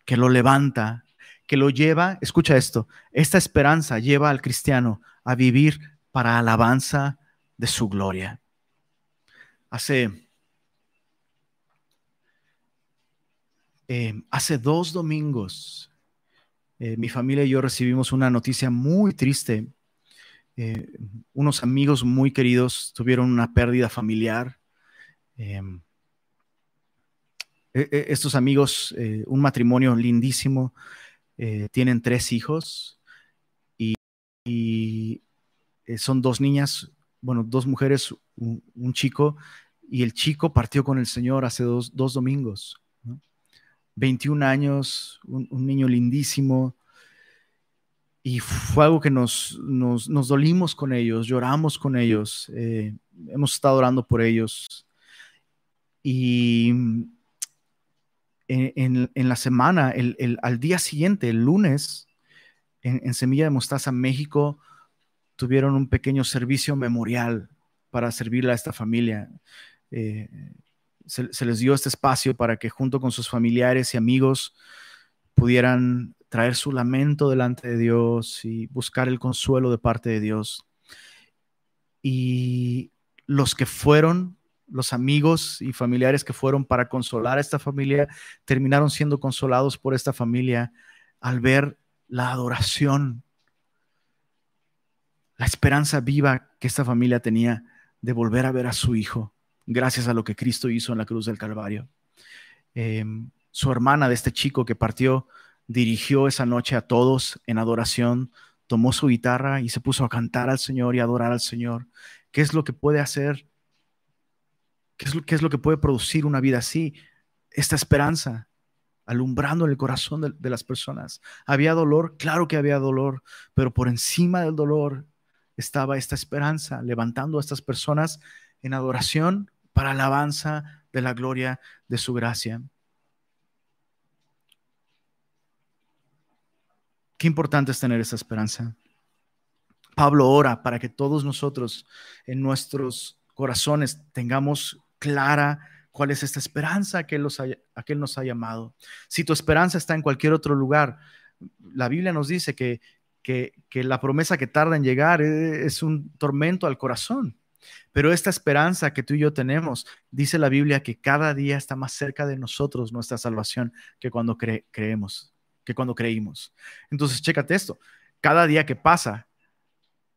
que lo levanta, que lo lleva, escucha esto, esta esperanza lleva al cristiano a vivir para alabanza de su gloria. Hace, eh, hace dos domingos, eh, mi familia y yo recibimos una noticia muy triste eh, unos amigos muy queridos tuvieron una pérdida familiar. Em, e, e, estos amigos, un matrimonio lindísimo, eh, tienen tres hijos y, son dos niñas, bueno, dos mujeres, un, chico, y el chico partió con el Señor hace dos, domingos. 21 años, un, niño lindísimo, y fue algo que nos, nos, dolimos con ellos, lloramos con ellos, eh, hemos estado orando por ellos. Y en, la semana, el, al día siguiente, el lunes, en, Semilla de Mostaza, México, tuvieron un pequeño servicio memorial para servirle a esta familia. Eh, se, les dio este espacio para que junto con sus familiares y amigos pudieran traer su lamento delante de Dios y buscar el consuelo de parte de Dios. Y los que fueron, los amigos y familiares que fueron para consolar a esta familia, terminaron siendo consolados por esta familia al ver la adoración, la esperanza viva que esta familia tenía de volver a ver a su hijo, gracias a lo que Cristo hizo en la cruz del Calvario. Em, su hermana de este chico que partió dirigió esa noche a todos en adoración, tomó su guitarra y se puso a cantar al Señor y adorar al Señor. ¿Qué es lo que puede hacer? ¿Qué es lo, qué es lo que puede producir una vida así? Esta esperanza, alumbrando en el corazón de, de las personas. ¿Había dolor? Claro que había dolor, pero por encima del dolor estaba esta esperanza, levantando a estas personas en adoración para alabanza de la gloria de su gracia. Qué importante es tener esa esperanza. Pablo ora para que todos nosotros en nuestros corazones tengamos clara cuál es esta esperanza que él, nos ha llamado. Si tu esperanza está en cualquier otro lugar, la Biblia nos dice que, la promesa que tarda en llegar e, es, un tormento al corazón. Pero esta esperanza que tú y yo tenemos, dice la Biblia que cada día está más cerca de nosotros nuestra salvación que cuando creemos que cuando creímos. Entonces, chécate esto. Cada día que pasa,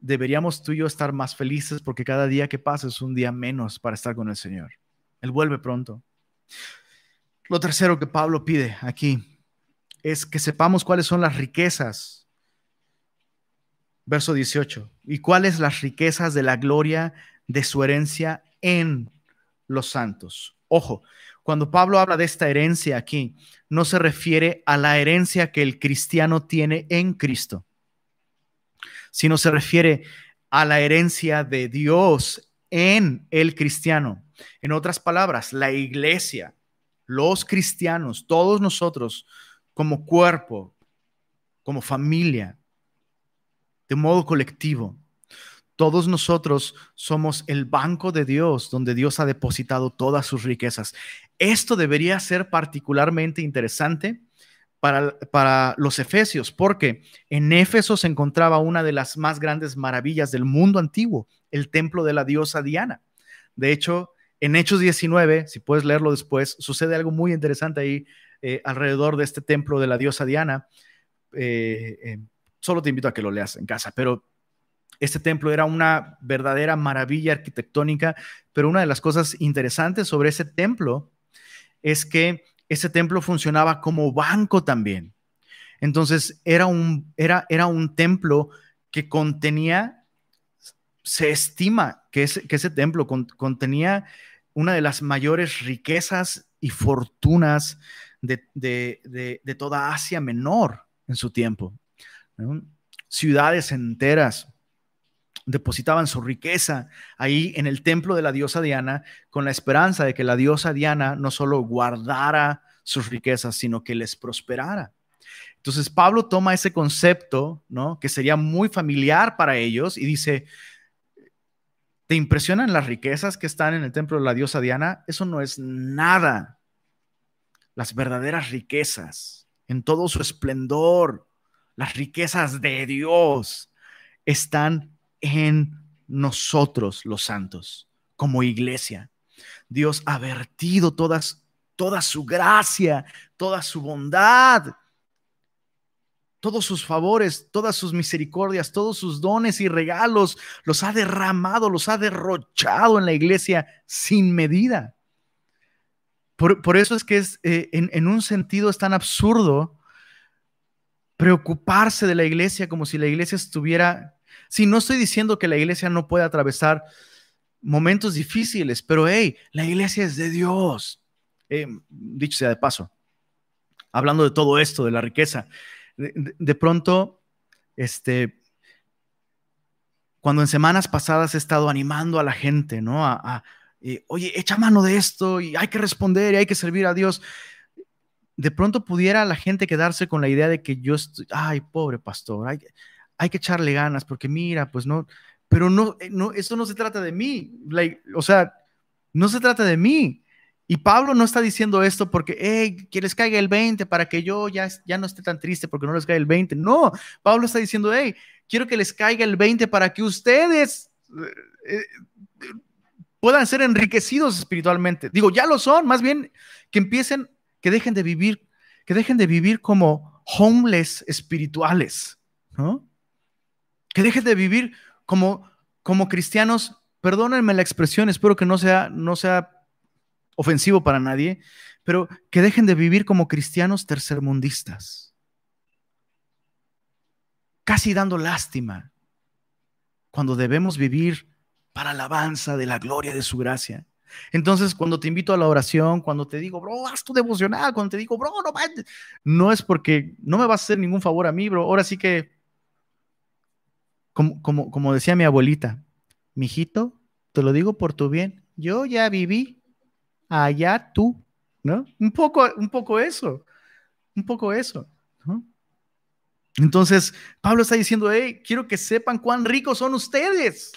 deberíamos tú y yo estar más felices porque cada día que pasa es un día menos para estar con el Señor. Él vuelve pronto. Lo tercero que Pablo pide aquí es que sepamos cuáles son las riquezas. Verso 18. Y cuáles las riquezas de la gloria de su herencia en los santos. Ojo, cuando Pablo habla de esta herencia aquí, no se refiere a la herencia que el cristiano tiene en Cristo, sino se refiere a la herencia de Dios en el cristiano. En otras palabras, la iglesia, los cristianos, todos nosotros como cuerpo, como familia, de modo colectivo, todos nosotros somos el banco de Dios donde Dios ha depositado todas sus riquezas. Esto debería ser particularmente interesante para, los efesios, porque en Éfeso se encontraba una de las más grandes maravillas del mundo antiguo, el templo de la diosa Diana. De hecho, en Hechos 19, si puedes leerlo después, sucede algo muy interesante ahí eh, alrededor de este templo de la diosa Diana. Eh, eh, solo te invito a que lo leas en casa, pero este templo era una verdadera maravilla arquitectónica, pero una de las cosas interesantes sobre ese templo es que ese templo funcionaba como banco también. Entonces era un, era, era un templo que contenía, se estima que ese, templo contenía una de las mayores riquezas y fortunas de, de toda Asia Menor en su tiempo. Ciudades enteras depositaban su riqueza ahí en el templo de la diosa Diana con la esperanza de que la diosa Diana no solo guardara sus riquezas, sino que les prosperara. Entonces Pablo toma ese concepto, ¿no? Que sería muy familiar para ellos y dice, ¿te impresionan las riquezas que están en el templo de la diosa Diana? Eso no es nada. Las verdaderas riquezas, en todo su esplendor, las riquezas de Dios, están en nosotros los santos, como iglesia. Dios ha vertido todas, toda su gracia, toda su bondad, todos sus favores, todas sus misericordias, todos sus dones y regalos, los ha derramado, los ha derrochado en la iglesia sin medida. Por, eso es que es, eh, en, en un sentido es tan absurdo preocuparse de la iglesia como si la iglesia estuviera... Si no estoy diciendo que la iglesia no puede atravesar momentos difíciles, pero hey, la iglesia es de Dios. Eh, dicho sea de paso, hablando de todo esto, de la riqueza, de, pronto, este, cuando en semanas pasadas he estado animando a la gente, ¿no? A, eh, oye, echa mano de esto y hay que responder y hay que servir a Dios. De pronto pudiera la gente quedarse con la idea de que yo estoy, ay, pobre pastor, hay, hay que echarle ganas porque mira, pues no, pero no, eh, no, esto no se trata de mí, o sea, no se trata de mí. Y Pablo no está diciendo esto porque, hey, que les caiga el 20 para que yo ya, ya no esté tan triste porque no les caiga el 20. No, Pablo está diciendo, hey, quiero que les caiga el 20 para que ustedes eh, eh, puedan ser enriquecidos espiritualmente. Digo, ya lo son, más bien que empiecen, que dejen de vivir, que dejen de vivir como homeless espirituales, ¿no? Que dejen de vivir como, como cristianos, perdónenme la expresión, espero que no sea, no sea ofensivo para nadie, pero que dejen de vivir como cristianos tercermundistas, casi dando lástima, cuando debemos vivir para alabanza de la gloria de su gracia. Entonces, cuando te invito a la oración, cuando te digo, bro, haz tu devocional, cuando te digo, bro, no, no es porque no me vas a hacer ningún favor a mí, bro. Ahora sí que, como, como, como decía mi abuelita, mijito, te lo digo por tu bien. Yo ya viví allá tú, ¿no? Un poco, un poco eso, un poco eso, ¿no? Entonces, Pablo está diciendo, hey, quiero que sepan cuán ricos son ustedes.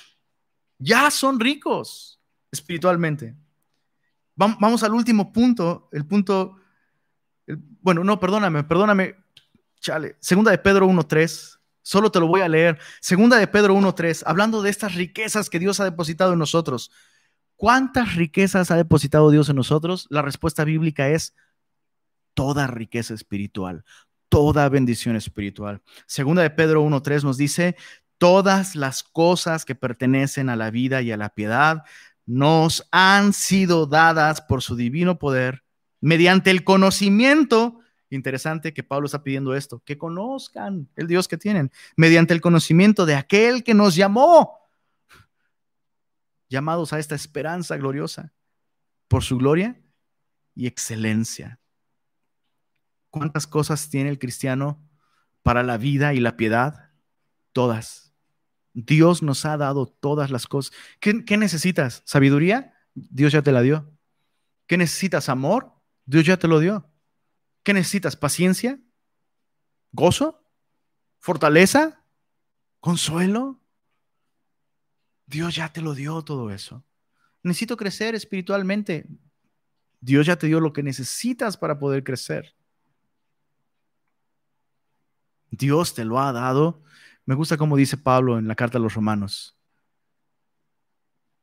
Ya son ricos espiritualmente. Vamos al último punto, el punto, bueno, no, perdóname, perdóname, chale. Segunda de Pedro 1.3, solo te lo voy a leer. Segunda de Pedro 1.3, hablando de estas riquezas que Dios ha depositado en nosotros. ¿Cuántas riquezas ha depositado Dios en nosotros? La respuesta bíblica es toda riqueza espiritual, toda bendición espiritual. Segunda de Pedro 1.3 nos dice, todas las cosas que pertenecen a la vida y a la piedad nos han sido dadas por su divino poder mediante el conocimiento. Interesante que Pablo está pidiendo esto, que conozcan el Dios que tienen, mediante el conocimiento de aquel que nos llamó llamados a esta esperanza gloriosa por su gloria y excelencia. ¿Cuántas cosas tiene el cristiano para la vida y la piedad? Todas. Dios nos ha dado todas las cosas. ¿Qué, necesitas? ¿Sabiduría? Dios ya te la dio. ¿Qué necesitas? ¿Amor? Dios ya te lo dio. ¿Qué necesitas? ¿Paciencia? ¿Gozo? ¿Fortaleza? ¿Consuelo? Dios ya te lo dio todo eso. Necesito crecer espiritualmente. Dios ya te dio lo que necesitas para poder crecer. Dios te lo ha dado. Me gusta como dice Pablo en la carta a los romanos.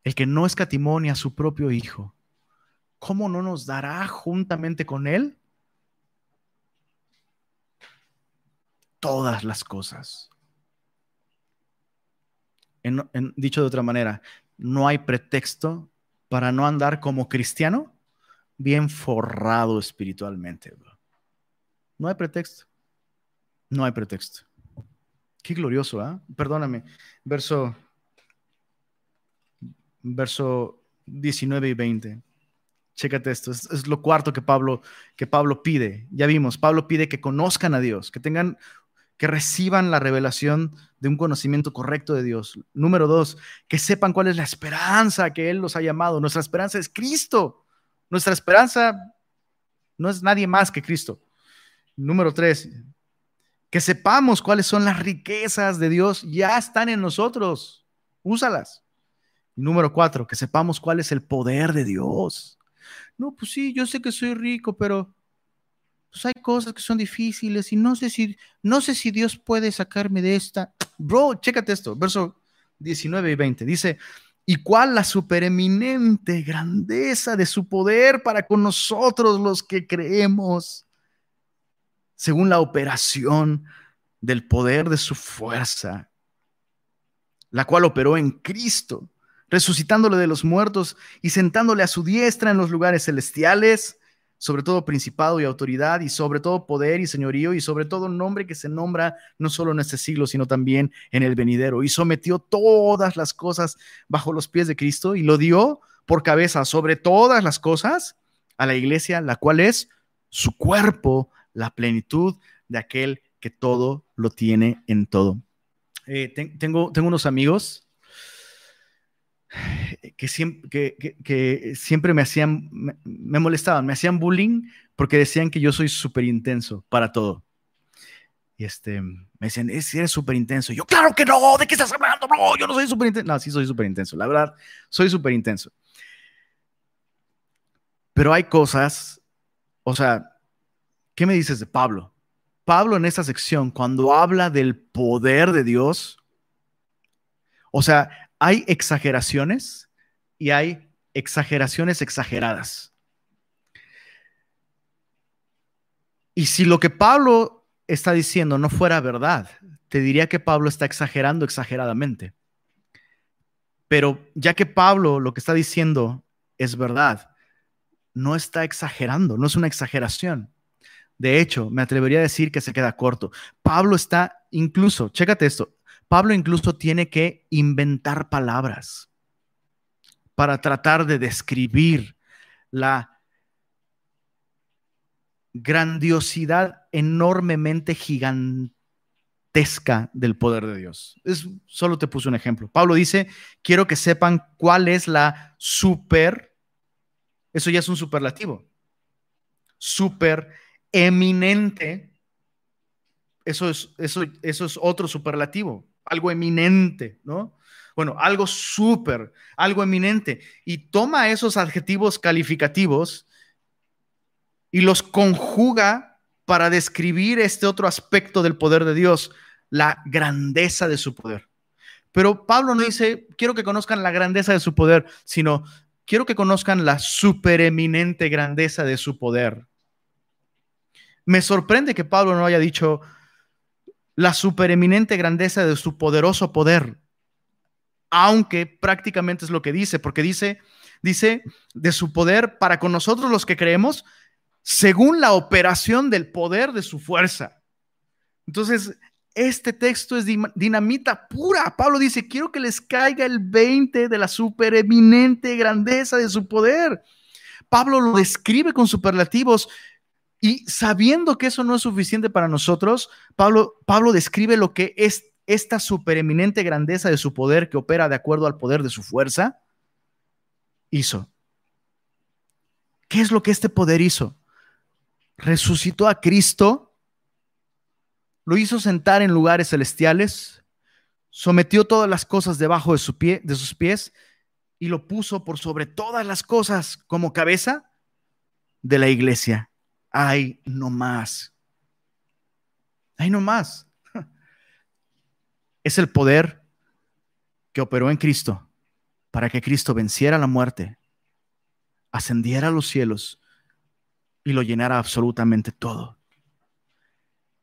El que no escatimonia a su propio Hijo, ¿cómo no nos dará juntamente con Él todas las cosas? dicho de otra manera, no hay pretexto para no andar como cristiano bien forrado espiritualmente. No hay pretexto. No hay pretexto. Qué glorioso, ¿ah? Perdóname. Verso, verso 19 y 20. Chécate esto. Es, es, lo cuarto que Pablo, que Pablo pide. Ya vimos, Pablo pide que conozcan a Dios, que tengan que reciban la revelación de un conocimiento correcto de Dios. Número dos, que sepan cuál es la esperanza que Él los ha llamado. Nuestra esperanza es Cristo. Nuestra esperanza no es nadie más que Cristo. Número tres, que sepamos cuáles son las riquezas de Dios. Ya están en nosotros. Úsalas. Número cuatro, que sepamos cuál es el poder de Dios. No, pues sí, yo sé que soy rico, pero pues hay cosas que son difíciles y no sé si, no sé si Dios puede sacarme de esta. Bro, chécate esto, verso 19 y 20. Dice, ¿y cuál la supereminente grandeza de su poder para con nosotros los que creemos? Según la operación del poder de su fuerza, la cual operó en Cristo, resucitándole de los muertos y sentándole a su diestra en los lugares celestiales, sobre todo principado y autoridad, y sobre todo poder y señorío, y sobre todo nombre que se nombra no solo en este siglo, sino también en el venidero, y sometió todas las cosas bajo los pies de Cristo y lo dio por cabeza sobre todas las cosas a la iglesia, la cual es su cuerpo, la plenitud de aquel que todo lo tiene en todo. Eh, tengo, tengo unos amigos [sighs] que siempre, que, siempre me hacían, me, molestaban, me hacían bullying porque decían que yo soy súper intenso para todo. Y este, me decían, eres súper intenso. Yo, claro que no, ¿de qué estás hablando? No, yo no soy súper intenso. No, sí soy súper intenso, la verdad, soy súper intenso. Pero hay cosas, o sea, ¿qué me dices de Pablo? Pablo en esta sección, cuando habla del poder de Dios, o sea, hay exageraciones y hay exageraciones exageradas. Y si lo que Pablo está diciendo no fuera verdad, te diría que Pablo está exagerando exageradamente. Pero ya que Pablo lo que está diciendo es verdad, no está exagerando, no es una exageración. De hecho, me atrevería a decir que se queda corto. Pablo está incluso, chécate esto, Pablo incluso tiene que inventar palabras para tratar de describir la grandiosidad enormemente gigantesca del poder de Dios. Es, solo te puse un ejemplo. Pablo dice, quiero que sepan cuál es la super, eso ya es un superlativo, super eminente, eso es, eso, eso es otro superlativo algo eminente, ¿no? Bueno, algo súper, algo eminente. Y toma esos adjetivos calificativos y los conjuga para describir este otro aspecto del poder de Dios, la grandeza de su poder. Pero Pablo no dice, quiero que conozcan la grandeza de su poder, sino quiero que conozcan la supereminente grandeza de su poder. Me sorprende que Pablo no haya dicho, la supereminente grandeza de su poderoso poder, aunque prácticamente es lo que dice, porque dice, dice de su poder para con nosotros los que creemos, según la operación del poder de su fuerza. Entonces, este texto es dinamita pura. Pablo dice, quiero que les caiga el 20 de la supereminente grandeza de su poder. Pablo lo describe con superlativos y sabiendo que eso no es suficiente para nosotros, Pablo, Pablo describe lo que es esta supereminente grandeza de su poder que opera de acuerdo al poder de su fuerza, hizo. ¿Qué es lo que este poder hizo? Resucitó a Cristo, lo hizo sentar en lugares celestiales, sometió todas las cosas debajo de, su pie, de sus pies y lo puso por sobre todas las cosas como cabeza de la iglesia hay no más. Hay no más. [laughs] Es el poder que operó en Cristo para que Cristo venciera la muerte, ascendiera a los cielos y lo llenara absolutamente todo.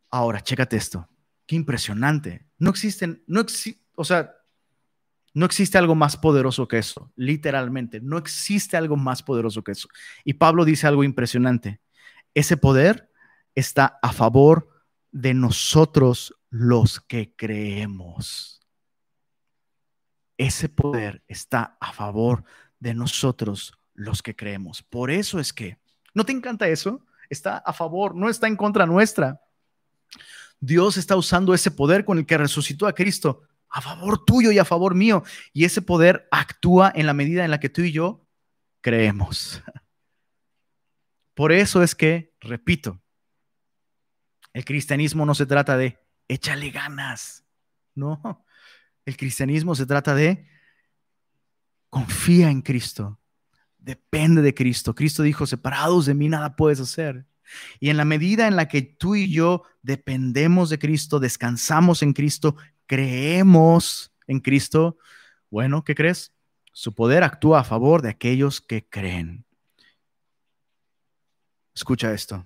Ahora, chécate esto. Qué impresionante. No existen, no o sea, no existe algo más poderoso que eso, literalmente. No existe algo más poderoso que eso. Y Pablo dice algo impresionante ese poder está a favor de nosotros los que creemos. Ese poder está a favor de nosotros los que creemos. Por eso es que, ¿no te encanta eso? Está a favor, no está en contra nuestra. Dios está usando ese poder con el que resucitó a Cristo a favor tuyo y a favor mío. Y ese poder actúa en la medida en la que tú y yo creemos. Por eso es que, repito, el cristianismo no se trata de échale ganas, no. El cristianismo se trata de confía en Cristo, depende de Cristo. Cristo dijo, separados de mí nada puedes hacer. Y en la medida en la que tú y yo dependemos de Cristo, descansamos en Cristo, creemos en Cristo, bueno, ¿qué crees? Su poder actúa a favor de aquellos que creen. Escucha esto.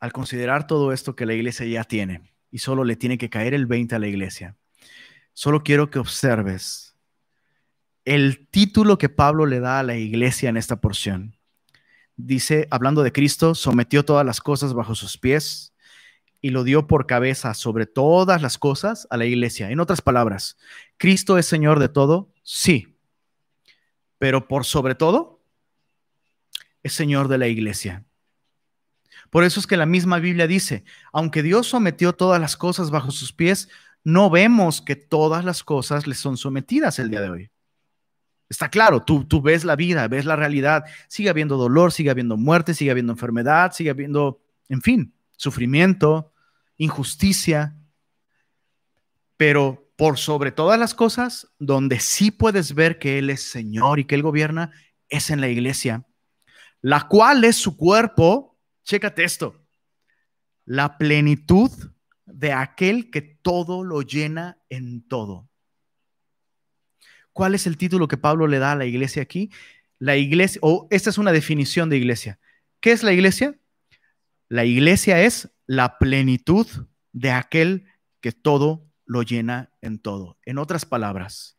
al considerar todo esto que la iglesia ya tiene, y solo le tiene que caer el 20 a la iglesia, solo quiero que observes el título que Pablo le da a la iglesia en esta porción. Dice, hablando de Cristo, sometió todas las cosas bajo sus pies y lo dio por cabeza sobre todas las cosas a la iglesia. En otras palabras, ¿Cristo es Señor de todo? Sí. Pero por sobre todo, es Señor de la iglesia. Por eso es que la misma Biblia dice, aunque Dios sometió todas las cosas bajo sus pies, no vemos que todas las cosas le son sometidas el día de hoy. Está claro, tú, tú ves la vida, ves la realidad, sigue habiendo dolor, sigue habiendo muerte, sigue habiendo enfermedad, sigue habiendo, en fin, sufrimiento, injusticia. Pero por sobre todas las cosas, donde sí puedes ver que Él es Señor y que Él gobierna, es en la iglesia, la cual es su cuerpo, chécate esto, la plenitud de aquel que todo lo llena en todo. ¿Cuál es el título que Pablo le da a la iglesia aquí? La iglesia, o esta es una definición de iglesia. ¿Qué es la iglesia? La iglesia es la plenitud de aquel que todo lo llena en todo. En otras palabras,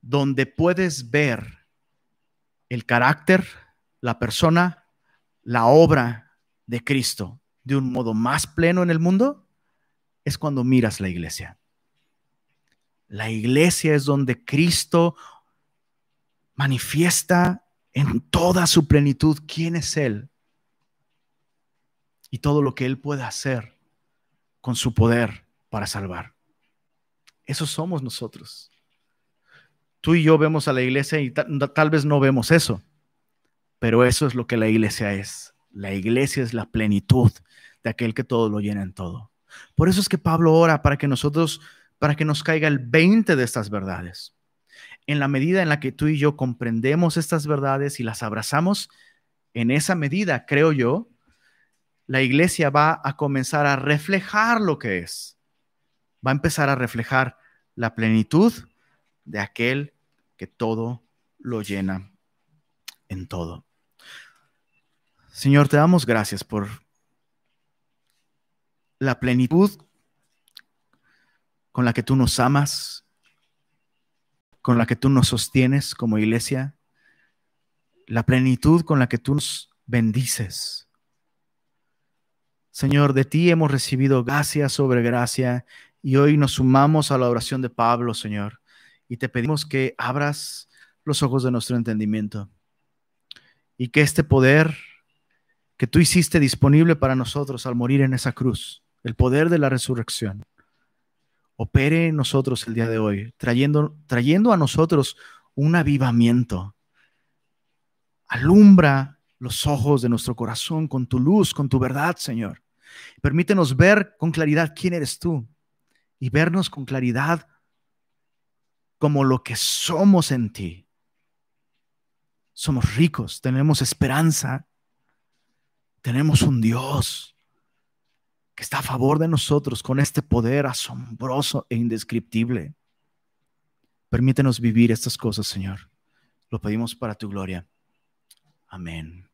donde puedes ver el carácter, la persona, la obra de Cristo de un modo más pleno en el mundo, es cuando miras la iglesia. La iglesia es donde Cristo manifiesta en toda su plenitud quién es Él y todo lo que Él puede hacer con su poder para salvar. Eso somos nosotros. Tú y yo vemos a la iglesia y tal vez no vemos eso, pero eso es lo que la iglesia es. La iglesia es la plenitud de aquel que todo lo llena en todo. Por eso es que Pablo ora para que nosotros para que nos caiga el 20 de estas verdades. En la medida en la que tú y yo comprendemos estas verdades y las abrazamos, en esa medida, creo yo, la iglesia va a comenzar a reflejar lo que es. Va a empezar a reflejar la plenitud de aquel que todo lo llena en todo. Señor, te damos gracias por la plenitud con la que tú nos amas, con la que tú nos sostienes como iglesia, la plenitud con la que tú nos bendices. Señor, de ti hemos recibido gracia sobre gracia y hoy nos sumamos a la oración de Pablo, Señor, y te pedimos que abras los ojos de nuestro entendimiento y que este poder que tú hiciste disponible para nosotros al morir en esa cruz, el poder de la resurrección, opere en nosotros el día de hoy, trayendo, trayendo a nosotros un avivamiento. Alumbra los ojos de nuestro corazón con tu luz, con tu verdad, Señor. Permítenos ver con claridad quién eres tú y vernos con claridad como lo que somos en ti. Somos ricos, tenemos esperanza, tenemos un Dios que está a favor de nosotros con este poder asombroso e indescriptible. Permítenos vivir estas cosas, Señor. Lo pedimos para tu gloria. Amén.